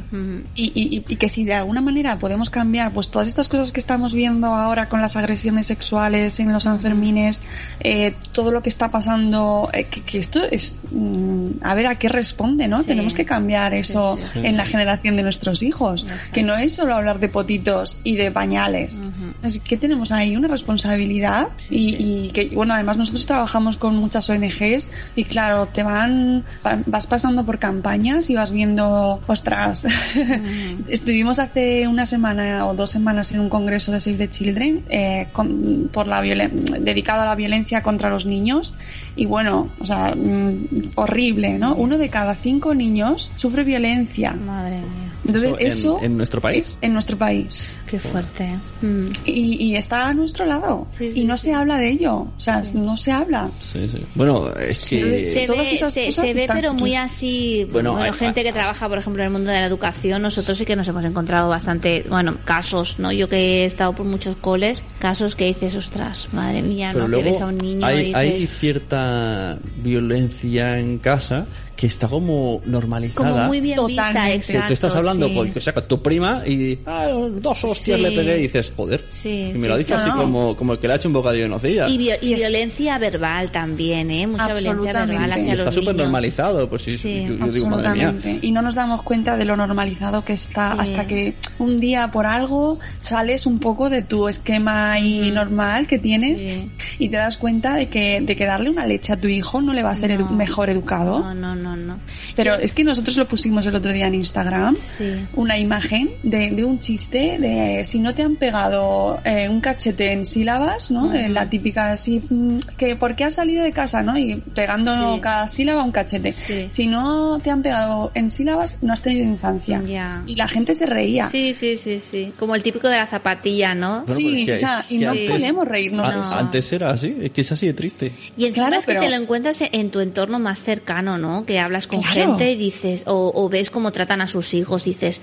y, y- y que si de alguna manera podemos cambiar pues todas estas cosas que estamos viendo ahora con las agresiones sexuales en los Sanfermines, eh, todo lo que está pasando, eh, que, que esto es, mm, a ver a qué responde, ¿no? Sí. Tenemos que cambiar eso Sí, sí. en la generación de nuestros hijos, que no es solo hablar de potitos y de pañales. Ujú. Así que tenemos ahí una responsabilidad y, y que, bueno, además nosotros trabajamos con muchas ONGs y claro, te van, va- vas pasando por campañas y vas viendo, ostras, estuvimos hace una semana o dos semanas en un congreso de Save the Children eh, con- por la dedicado a la violencia contra los niños y bueno, o sea, mm, horrible, ¿no? Uno de cada cinco niños sufre violencia. Madre mía. Entonces, Eso en- eso, en nuestro país. En nuestro país. Qué fuerte. Mm. Y, y está a nuestro lado. Sí, sí, y no sí. se habla de ello. O sea, no se habla. Sí, sí. Bueno, es que... Entonces, se todas ve, esas se, cosas se ve pero aquí. muy así Bueno, bueno, hay- gente hay- que trabaja por ejemplo en el mundo de la educación nosotros sí que nos hemos encontrado bastante bueno casos no yo que he estado por muchos coles casos que dices ostras madre mía Pero no luego que ves a un niño hay, y hay dices cierta violencia en casa que está como normalizada. como muy bien vista Totalmente. Que exacto tú estás hablando sí. con, o sea, con tu prima y ah, dos hostias Sí. le pegué y dices, joder. Sí, y me sí, lo ha dicho sí. así No. como, como el que le ha hecho un bocadillo de nocilla. y, vi- y violencia verbal también eh mucha violencia verbal hacia está los súper normalizado. Pues sí, Sí, yo, yo digo, madre mía. Y no nos damos cuenta de lo normalizado que está Sí. hasta que un día por algo sales un poco de tu esquema y normal que tienes Sí. y te das cuenta de que, de que darle una leche a tu hijo no le va a hacer edu- mejor educado. no no no no Pero es que nosotros lo pusimos el otro día en Instagram. sí Una imagen de, de un chiste de si no te han pegado eh, un cachete en sílabas, ¿no? Eh, la típica así, mm, que ¿por qué has salido de casa, no? Y pegando Sí. cada sílaba un cachete. Sí. Si no te han pegado en sílabas, no has tenido infancia. Y la gente se reía. sí sí sí sí como el típico de la zapatilla no Bueno, Sí, o sea, y no antes- podemos reírnos eso. Antes era así, es que es así de triste. Y encima Claro, es que pero- te lo encuentras en tu entorno más cercano, ¿no? Que hablas con Claro. gente y dices, o, o ves cómo tratan a sus hijos, dices,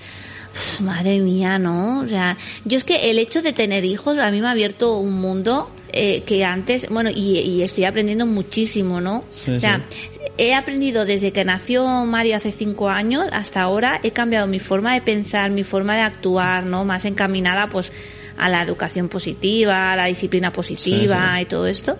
"Uf, madre mía, ¿no? O sea, yo es que el hecho de tener hijos a mí me ha abierto un mundo eh, que antes, bueno, y, y estoy aprendiendo muchísimo, ¿no? Sí, o sea, sí. he aprendido desde que nació Mario hace cinco años hasta ahora, he cambiado mi forma de pensar, mi forma de actuar, ¿no? Más encaminada, pues, a la educación positiva, a la disciplina positiva Sí, sí. y todo esto.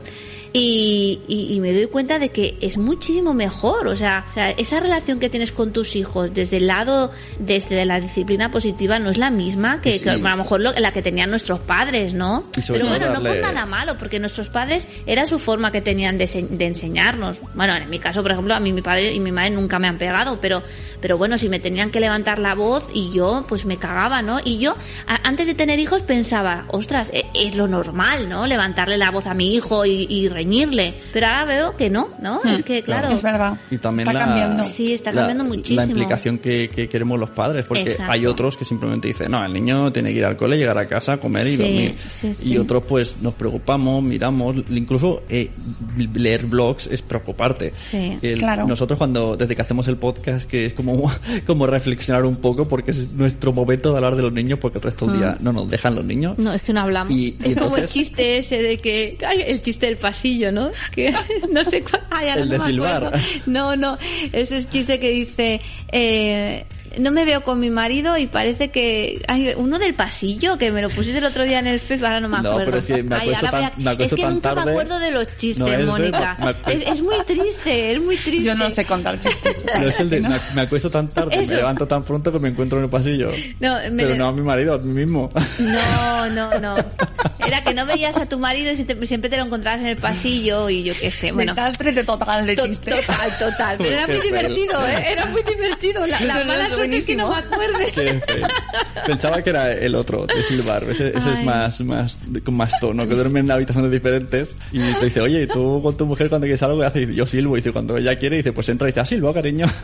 Y, y- y me doy cuenta de que es muchísimo mejor, o sea, o sea, esa relación que tienes con tus hijos desde el lado, desde la disciplina positiva no es la misma que, Sí. que a lo mejor lo- la que tenían nuestros padres, ¿no? Pero bueno, no por nada malo, porque nuestros padres era su forma que tenían de, de enseñarnos. Bueno, en mi caso, por ejemplo, a mí mi padre y mi madre nunca me han pegado, pero, pero bueno, si me tenían que levantar la voz y yo, pues me cagaba, ¿no? Y yo, a- antes de tener hijos, pensaba, ostras, es, lo normal, ¿no? Levantarle la voz a mi hijo y, y reñirle. Pero ahora veo que no, ¿no? Es que, claro. Es verdad. Y también Está la, cambiando. Sí, está la- cambiando muchísimo. La implicación que, que queremos los padres, porque Exacto. hay otros que simplemente dicen, no, el niño tiene que ir al cole, llegar a casa, comer y Sí, dormir. sí, sí. Y otros pues nos preocupamos, miramos, incluso eh, leer blogs es preocuparte. Sí. El- Claro. Nosotros cuando, desde que hacemos el podcast, que es como, como reflexionar un poco, porque es nuestro momento de hablar de los niños, porque el resto del día no nos dejan los niños. No, es que no hablamos. Y- y es como el chiste ese de que. el chiste del pasillo, ¿no? Que no sé cuál. ay, El no de silbar. No, no. Ese es chiste que dice. Eh, no me veo con mi marido y parece que. Ay, uno del pasillo que me lo pusiste el otro día en el Facebook, ahora no me No, acuerdo. pero es que me Ay, acuesto ahora voy a- tan- me acuesto es que tan nunca tarde. me acuerdo de los chistes, No, Mónica. acuerdo- Es, es muy triste, es muy triste. Yo no sé contar chistes. o sea, No es el de, ¿no? me, acuesto tan tarde, Eso. me levanto tan pronto que me encuentro en el pasillo. No, me Pero le- no a mi marido, a mí mismo. No, no, no. Era que no veías a tu marido y siempre te lo encontrabas en el pasillo y yo qué sé. Bueno, Desastre de total de chiste. Total, total. Pero era Qué muy divertido, ¿eh? Era muy divertido. La, la Eso es que no me buenísimo. acuerde. Pensaba que era el otro, de silbar. Ese, ese es más, más, con más tono, que duermen en habitaciones diferentes. Y te dice, oye, ¿y tú con tu mujer cuando quieres algo, dice, yo silbo. Y dice, cuando ella quiere, dice, pues entra y dice, ah, silbo, cariño.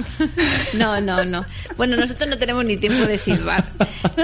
No, no, no. Bueno, nosotros no tenemos ni tiempo de silbar.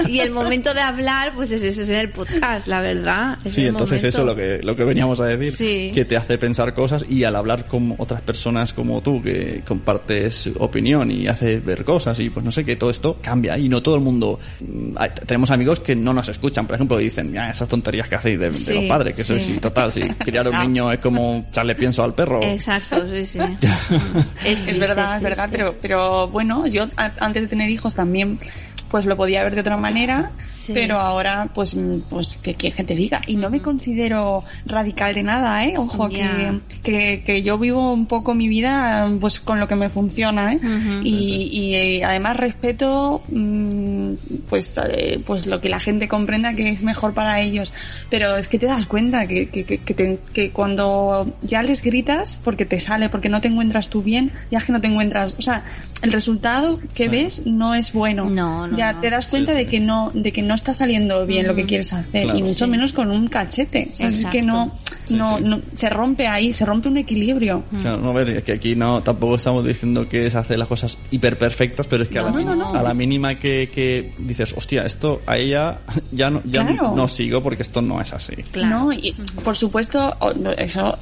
Y el momento de hablar, pues es eso, es en el podcast, la verdad. Es Sí, entonces momento. eso es lo que, lo que veníamos a decir. Sí. Que te hace pensar cosas y al hablar con otras personas como tú, que compartes opinión y haces ver cosas y pues no sé, que todo esto cambia y no todo el mundo... mm, Tenemos amigos que no nos escuchan, por ejemplo, y dicen, mira, esas tonterías que hacéis de, de Sí, los padres, que eso es total, si criar un niño es como echarle pienso al perro. Exacto, sí, sí. Es triste, verdad, es verdad, pero, pero bueno, yo a- antes de tener hijos también pues lo podía ver de otra manera, Sí. pero ahora pues mm, pues que, que te diga. Y no me considero radical de nada, ¿eh? Ojo, Ya. que, que, que yo vivo un poco mi vida pues con lo que me funciona, ¿eh? Ujú. y, y, eh, además respeto mm, pues, eh, pues lo que la gente comprenda que es mejor para ellos. Pero es que te das cuenta que, que, que, que te- que cuando ya les gritas porque te sale, porque no te encuentras tú bien, ya es que no te encuentras, o sea, el resultado que Sí. ves no es bueno. No, no, ya no. te das cuenta Sí, de que no, de que no está saliendo bien lo que quieres hacer Claro. y mucho Sí. menos con un cachete. O sea, es que no, Sí, no, sí. no, se rompe ahí, se rompe un equilibrio. Claro, no, a ver, es que aquí no, tampoco estamos diciendo que es hacer las cosas hiper perfectas, pero es que a, la, No, no, no. a la mínima que, que dices, hostia, esto a ella ya no, ya Claro. no sigo porque esto no es así. Claro. No, y por supuesto, no, eso,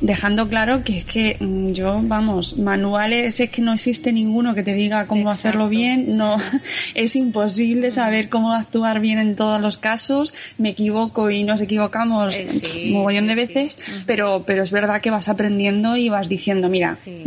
dejando claro que es que mm, yo, vamos, manuales es que no existe ninguno que te diga cómo Exacto. hacerlo bien, no, es imposible saber cómo actuar bien en todos los casos, me equivoco y nos equivocamos Eh, sí, un mogollón de veces, sí. pero, pero es verdad que vas aprendiendo y vas diciendo, mira, Sí.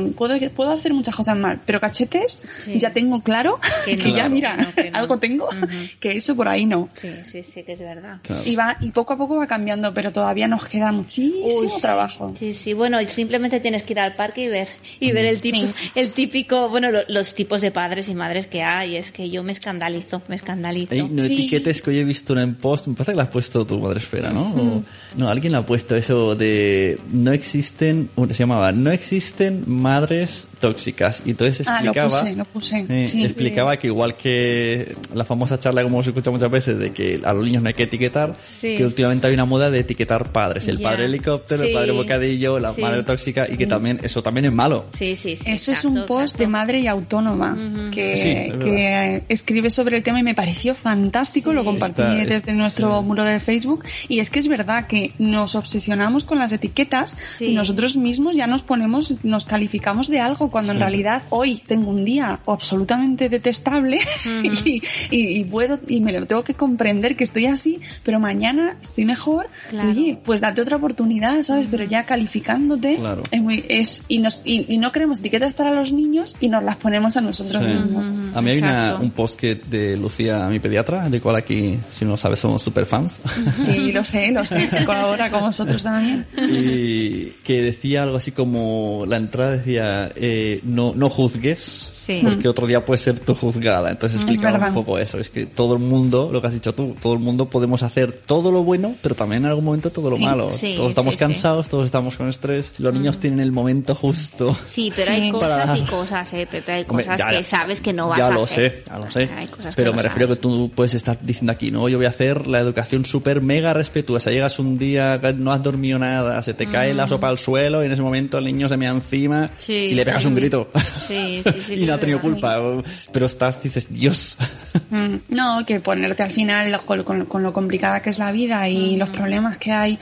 Mm, puedo, puedo hacer muchas cosas mal, pero cachetes, Sí. ya tengo claro Que que, no, ya, Claro. mira, que no, que no. algo tengo, Ujú. que eso por ahí no. Sí, sí, sí, que es verdad. Claro. Y va, y poco a poco va cambiando, pero todavía nos queda muchísimo Uy, sí. trabajo. Sí, sí, bueno, y simplemente tienes que ir al parque y ver, y ver el, tipo, el típico, bueno, lo- los tipos de padres y madres que hay, es que yo me escandalizo, me escandalizo. Ey, no Sí. etiquetes que hoy he visto en post, me parece que la has puesto tu madre esfera, ¿no? O- no, alguien la ha puesto eso de no existen, uh, se llamaba, no existen madres tóxicas. Y entonces Ah, lo explicaba, puse, lo puse. eh, sí. explicaba que igual que la famosa charla como se escucha muchas veces de que a los niños no hay que etiquetar, Sí. que últimamente hay una moda de etiquetar padres, el Ya. padre helicóptero, el Sí. padre bocadillo, la Sí. madre tóxica y que también eso también es malo. Sí, sí, sí. Eso es un post de madre y autónoma Ujú. que, Sí, es que escribe sobre el tema y me pareció fantástico, Sí. lo compartí Está- desde está- nuestro sí. muro de Facebook y es que es verdad que nos obsesionamos con las etiquetas Sí. y nosotros mismos ya nos ponemos, nos calificamos de algo cuando en Sí, sí. realidad hoy tengo un día absolutamente detestable y, y- y puedo y me lo tengo que comprender que estoy así, pero mañana estoy mejor. Claro. Oye, pues date otra oportunidad, ¿sabes? Pero ya calificándote Claro. es muy, es, y, nos, y, y no queremos etiquetas para los niños y nos las ponemos a nosotros Sí. mismos. Ujú, A mí hay una- un post que de Lucía, mi pediatra, de cual aquí, si no lo sabes, somos super fans. Sí, lo sé, lo sé. Colabora con vosotros también. y que decía algo así como la entrada decía eh, no no juzgues Sí. porque otro día puede ser tu juzgada entonces Es explicaba un poco eso es que todo el mundo lo que has dicho tú todo el mundo podemos hacer todo lo bueno pero también en algún momento todo lo Sí, malo sí, todos estamos cansados todos estamos con estrés los niños tienen el momento justo Sí, pero hay Sí. cosas Para- y cosas, eh, Pepe, hay Hombre, cosas ya- que sabes que no vas ya a lo hacer. sé, ya lo sé. Hay cosas Pero que me no refiero que sabes. tú puedes estar diciendo aquí, no, yo voy a hacer la educación súper mega respetuosa. Llegas un día, que no has dormido nada, se te cae la sopa al suelo y en ese momento el niño se mea encima Mm. Sí, y le pegas sí, un sí. grito. Sí, sí, sí, y no ha tenido culpa. Pero estás, dices, Dios. Mm, No, que ponerte al final con, con- con lo complicada que es la vida y los problemas que hay,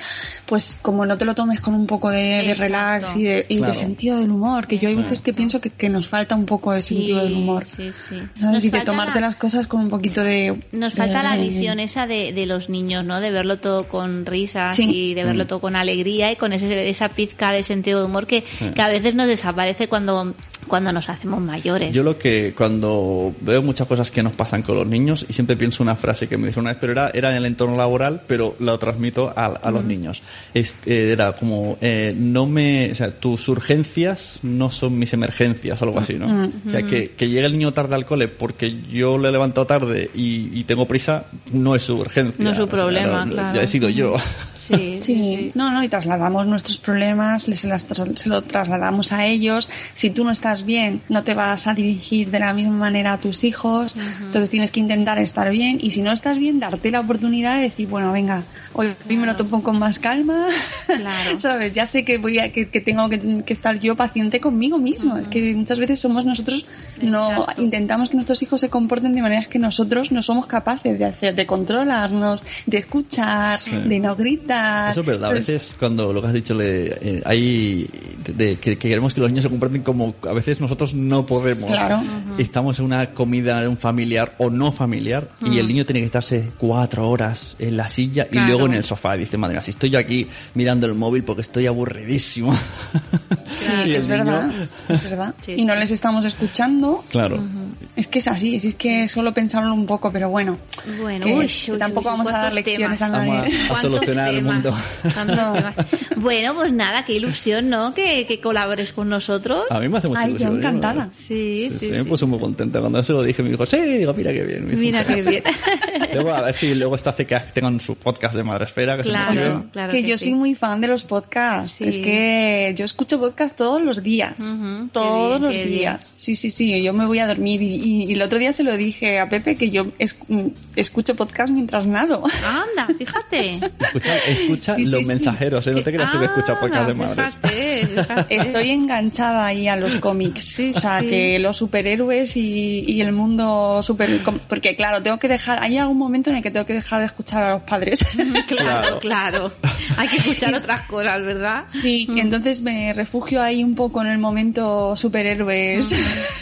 pues como no te lo tomes con un poco de, de Exacto. relax y, de, y de Claro. sentido del humor, que yo hay veces que pienso que, que nos falta un poco de sentido del humor. Sí, sí. Y de tomarte la- las cosas con un poquito de... Nos falta la de- visión esa de, de los niños, ¿no? De verlo todo con risas Sí. y de verlo todo con alegría y con ese, esa pizca de sentido de humor que, Sí. que a veces nos desaparece cuando, cuando nos hacemos mayores. Yo lo que cuando veo muchas cosas que nos pasan con los niños y siempre pienso una frase que me dijo una vez, pero era, era en el entorno laboral, pero lo transmito a, a los niños. Es, eh, era como, eh, no me, o sea, tus urgencias no son mis emergencias, algo así, ¿no? Mm. O sea, que, que llegue el niño tarde al cole porque yo le he levantado tarde y, y tengo prisa, no es su urgencia. No es su O sea, problema, lo- claro. Ya he sido yo. Sí, Sí, no, no, y trasladamos nuestros problemas, les, las se lo trasladamos a ellos. Si tú no estás bien, no te vas a dirigir de la misma manera a tus hijos, entonces tienes que intentar estar bien y si no estás bien, darte la oportunidad de decir, bueno, venga, hoy, hoy me lo tomo con más calma, Claro. ¿sabes? Ya sé que voy a, que, que tengo que, que estar yo paciente conmigo mismo. Es que muchas veces somos nosotros, no Exacto. intentamos que nuestros hijos se comporten de maneras que nosotros no somos capaces de hacer, de controlarnos, de escuchar, de no gritar. Eso es verdad, a veces cuando lo que has dicho, le, eh, hay de, que, que queremos que los niños se comporten como a veces nosotros no podemos. Claro. Estamos en una comida de un familiar o no familiar y el niño tiene que estarse cuatro horas en la silla y luego en el sofá. Dice, madre mía, si estoy yo aquí mirando el móvil porque estoy aburridísimo. Sí, Y es verdad, niño- es verdad. Sí, y no les estamos escuchando. Claro. Es que es así, es que solo pensarlo un poco, pero bueno. Bueno, que uy, que uy, tampoco uy, vamos a dar lecciones temas. a Vamos nadie. a- ¿Cuántos solucionar el mundo. Bueno, pues nada, qué ilusión, ¿no? Que, que colabores con nosotros. A mí me hace mucha Ay, yo. ¿eh? encantada. Sí, Sí, sí, sí, sí. me puso muy contenta. Cuando se lo dije, me dijo, sí, digo, mira qué bien. Mira qué bien. Luego, a ver si luego esto hace que tengan su podcast de Madresfera, que Claro. claro que, que yo sí. soy muy fan de los podcasts. Sí. Es que yo escucho podcast todos los días. Ujú, qué todos bien, los qué bien. días. Sí, sí, sí. Yo me voy a dormir y, y- y el otro día se lo dije a Pepe que yo es- mm, escucho podcast mientras nado. Anda, fíjate. Escucha, escucha los sí. mensajeros, ¿eh? No te creas tú que escuchas Ah, podcast de madres. Fíjate, fíjate. Estoy enganchada ahí a los cómics. Sí, o sea, sí. que los superhéroes y, y el mundo super... Porque claro, tengo que dejar... Hay algún momento en el que tengo que dejar de escuchar a los padres. Claro, Claro. Hay que escuchar otras cosas, ¿verdad? Sí, Mm. entonces me refugio ahí un poco en el momento superhéroes.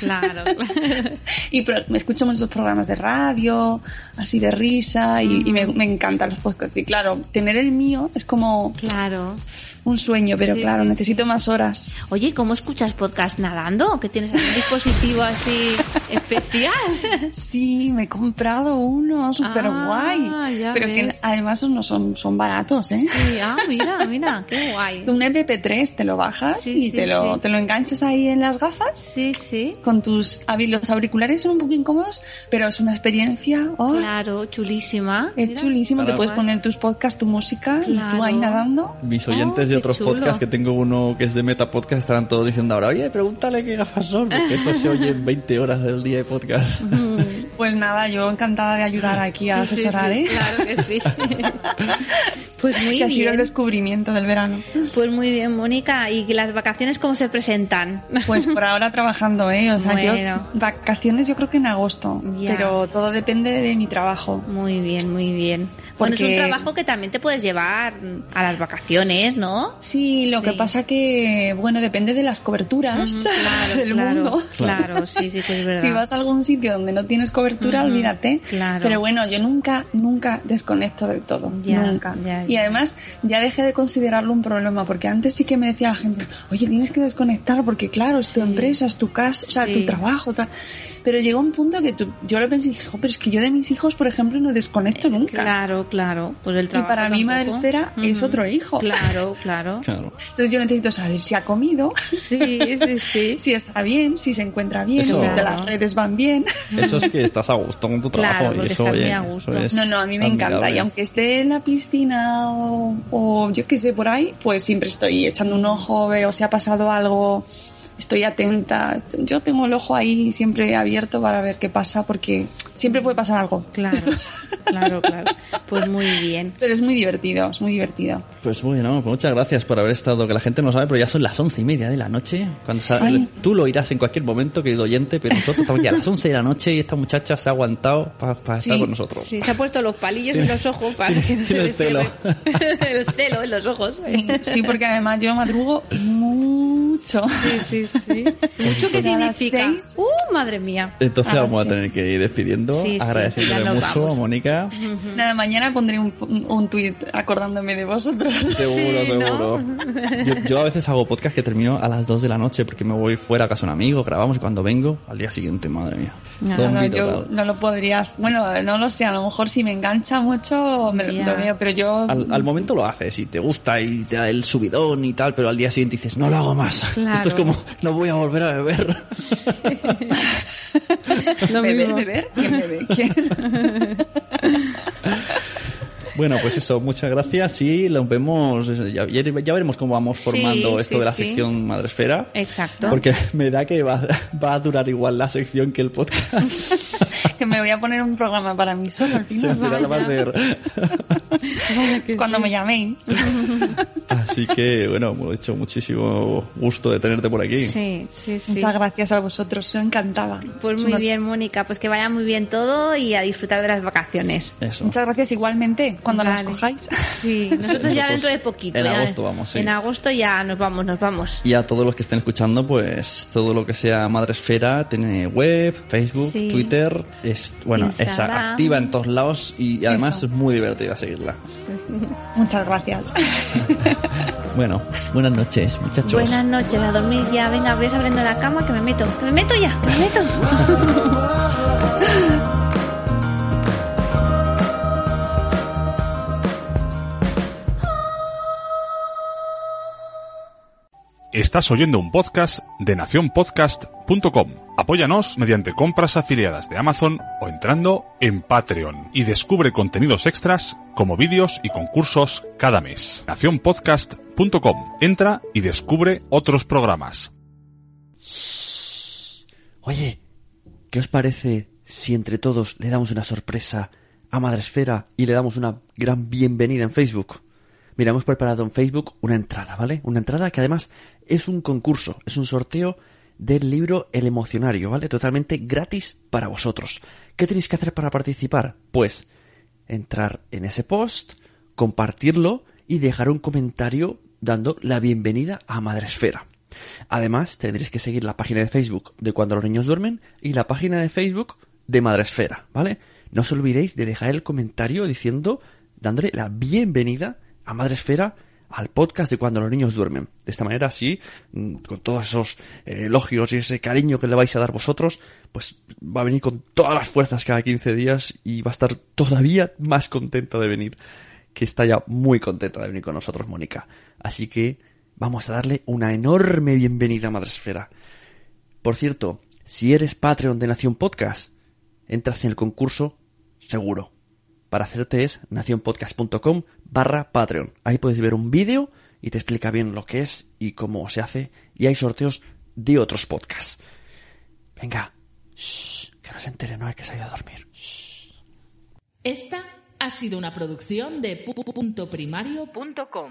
Claro, claro. y pro- me escucho muchos programas de radio, así de risa, y, y me, me encantan los podcasts. Y claro, tener el mío es como Claro. Un sueño, pero Sí, claro, sí, necesito más horas. Oye, ¿cómo escuchas podcast nadando? ¿Que tienes algún dispositivo así especial? Sí, me he comprado uno súper guay. Ah, ya Pero que además no son, son baratos, ¿eh? Sí, ah, mira, mira, qué guay. Un MP3 te lo bajas Sí, y sí, te, lo, sí. te lo enganchas ahí en las gafas. Sí, sí. Con tus los auriculares son un poco incómodos, pero es una experiencia. ¡oh! Claro, chulísima. Es Mira. chulísimo, te Ahora- puedes poner tus podcasts, tu música y Claro. tú ahí nadando. Mis oyentes Oh, de otros chulo. podcasts, que tengo uno que es de Meta Podcast, estarán todos diciendo ahora, oye, pregúntale qué gafas son, porque esto se oye en 20 horas del día de podcast. Pues nada, yo encantada de ayudar aquí a Sí, sí, asesorar, sí, ¿eh? Claro que sí. Pues muy que ha sido el bien. descubrimiento del verano. Pues muy bien, Mónica. ¿Y las vacaciones cómo se presentan? Pues por ahora trabajando, ¿eh? O sea, Bueno. yo vacaciones yo creo que en agosto, Ya. pero todo depende de mi trabajo. Muy bien, muy bien. Bueno, es un trabajo que también te puedes llevar a las vacaciones, ¿no? Sí, lo Sí. que pasa que, bueno, depende de las coberturas Ujú, claro, del claro, mundo. Claro, sí, sí que es verdad. Si vas a algún sitio donde no tienes cobertura, Ujú, olvídate. claro. Pero bueno, yo nunca, nunca desconecto del todo. Ya, nunca. ya, Y además ya dejé de considerarlo un problema, porque antes sí que me decía la gente, oye, tienes que desconectar porque claro, es tu Sí. empresa, es tu casa, o sea, Sí. tu trabajo, tal. Pero llegó un punto que tú- yo lo pensé y dije, "Jo, pero es que yo de mis hijos, por ejemplo, no desconecto nunca. Claro, claro. Pues el Y trabajo para mí. Madre Esfera es otro hijo. Claro, claro. Claro. Entonces yo necesito saber si ha comido, Sí, sí, sí. si está bien, si se encuentra bien, Eso. si Claro. las redes van bien. Eso es que estás a gusto con tu Claro, trabajo y porque eso, oye, a gusto. eso es No, no, a mí me encanta. Y aunque esté en la piscina o, o yo qué sé, por ahí, pues siempre estoy echando un ojo, veo si ha pasado algo, estoy atenta. Yo tengo el ojo ahí siempre abierto para ver qué pasa, porque siempre puede pasar algo. Claro, claro, claro. Pues muy bien. Pero es muy divertido, es muy divertido. Pues bueno, pues muchas gracias por haber estado, que la gente no sabe, pero ya son las once y media de la noche. Cuando. Tú lo irás en cualquier momento, querido oyente, pero nosotros estamos aquí a las once de la noche y esta muchacha se ha aguantado para Sí. estar con nosotros. Sí, se ha puesto los palillos en los ojos para tiene- que no se tiene le el celo. el celo en los ojos. Sí, sí, porque además yo madrugo mucho. Sí, sí, sí. ¿Mucho las significa? ¡Uh, madre mía! Entonces vamos a tener que ir despidiendo, Sí, agradeciéndole mucho vamos. a Mónica. Nada, mañana pondré un, un tuit acordándome de vosotros. Seguro, Sí, ¿no? seguro. Yo, yo a veces hago podcast que termino a las 2 de la noche porque me voy fuera a casa de un amigo, grabamos y cuando vengo, al día siguiente, madre mía. No, no, yo no lo podría. Bueno, no lo sé, a lo mejor si me engancha mucho me lo veo, pero yo. Al, al momento lo haces y te gusta y te da el subidón y tal, pero al día siguiente dices, no lo hago más. Claro. Esto es como, no voy a volver a beber. Lo beber, mismo. beber, ¿quién bebe? ¿Quién? Bueno, pues eso, muchas gracias y nos vemos, ya, veremos cómo vamos formando Sí, esto sí, de la sí. sección Madresfera. Exacto. Porque me da que va, va a durar igual la sección que el podcast. que me voy a poner un programa para mí solo al Sí, final. al final va a ser. Es cuando me llaméis. Así que, bueno, hemos hecho muchísimo gusto de tenerte por aquí. Sí, sí, sí. Muchas gracias a vosotros, soy encantada. Pues Es muy bien, Mónica. Pues que vaya muy bien todo y a disfrutar de las vacaciones. Eso. Muchas gracias igualmente cuando las Vale. cojáis. Sí, nosotros ya dentro de poquito. en ya- agosto vamos, sí. En agosto ya nos vamos, nos vamos. Y a todos los que estén escuchando, pues todo lo que sea Madresfera tiene web, Facebook, Sí. Twitter Es, bueno, es activa en todos lados y además Eso. es muy divertida seguirla. Muchas gracias. Bueno, buenas noches, muchachos. Buenas noches, a dormir ya. Venga, ves abriendo la cama que me meto. Que me meto ya, me meto. Estás oyendo un podcast de nacionpodcast.com. Apóyanos mediante compras afiliadas de Amazon o entrando en Patreon y descubre contenidos extras como vídeos y concursos cada mes. nacionpodcast.com. Entra y descubre otros programas. Oye, ¿qué os parece si entre todos le damos una sorpresa a Madresfera y le damos una gran bienvenida en Facebook? Mira, hemos preparado en Facebook una entrada, ¿vale? Una entrada que además es un concurso, es un sorteo del libro El Emocionario, ¿vale? Totalmente gratis para vosotros. ¿Qué tenéis que hacer para participar? Pues entrar en ese post, compartirlo y dejar un comentario dando la bienvenida a Madresfera. Además, tendréis que seguir la página de Facebook de Cuando los niños duermen y la página de Facebook de Madresfera, ¿vale? No os olvidéis de dejar el comentario diciendo, dándole la bienvenida a Madresfera al podcast de Cuando los niños duermen. De esta manera, así, mm, con todos esos eh, elogios y ese cariño que le vais a dar vosotros, pues va a venir con todas las fuerzas cada 15 días y va a estar todavía más contenta de venir que está ya muy contenta de venir con nosotros, Mónica. Así que vamos a darle una enorme bienvenida a Madresfera. Por cierto, si eres Patreon de Nación Podcast, entras en el concurso seguro. Para hacerte es nacionpodcast.com barra Patreon. Ahí puedes ver un vídeo y te explica bien lo que es y cómo se hace. Y hay sorteos de otros podcasts. Venga, shh, que no se entere, no hay que salir a dormir. Esta ha sido una producción de pu- pu- punto primario punto com.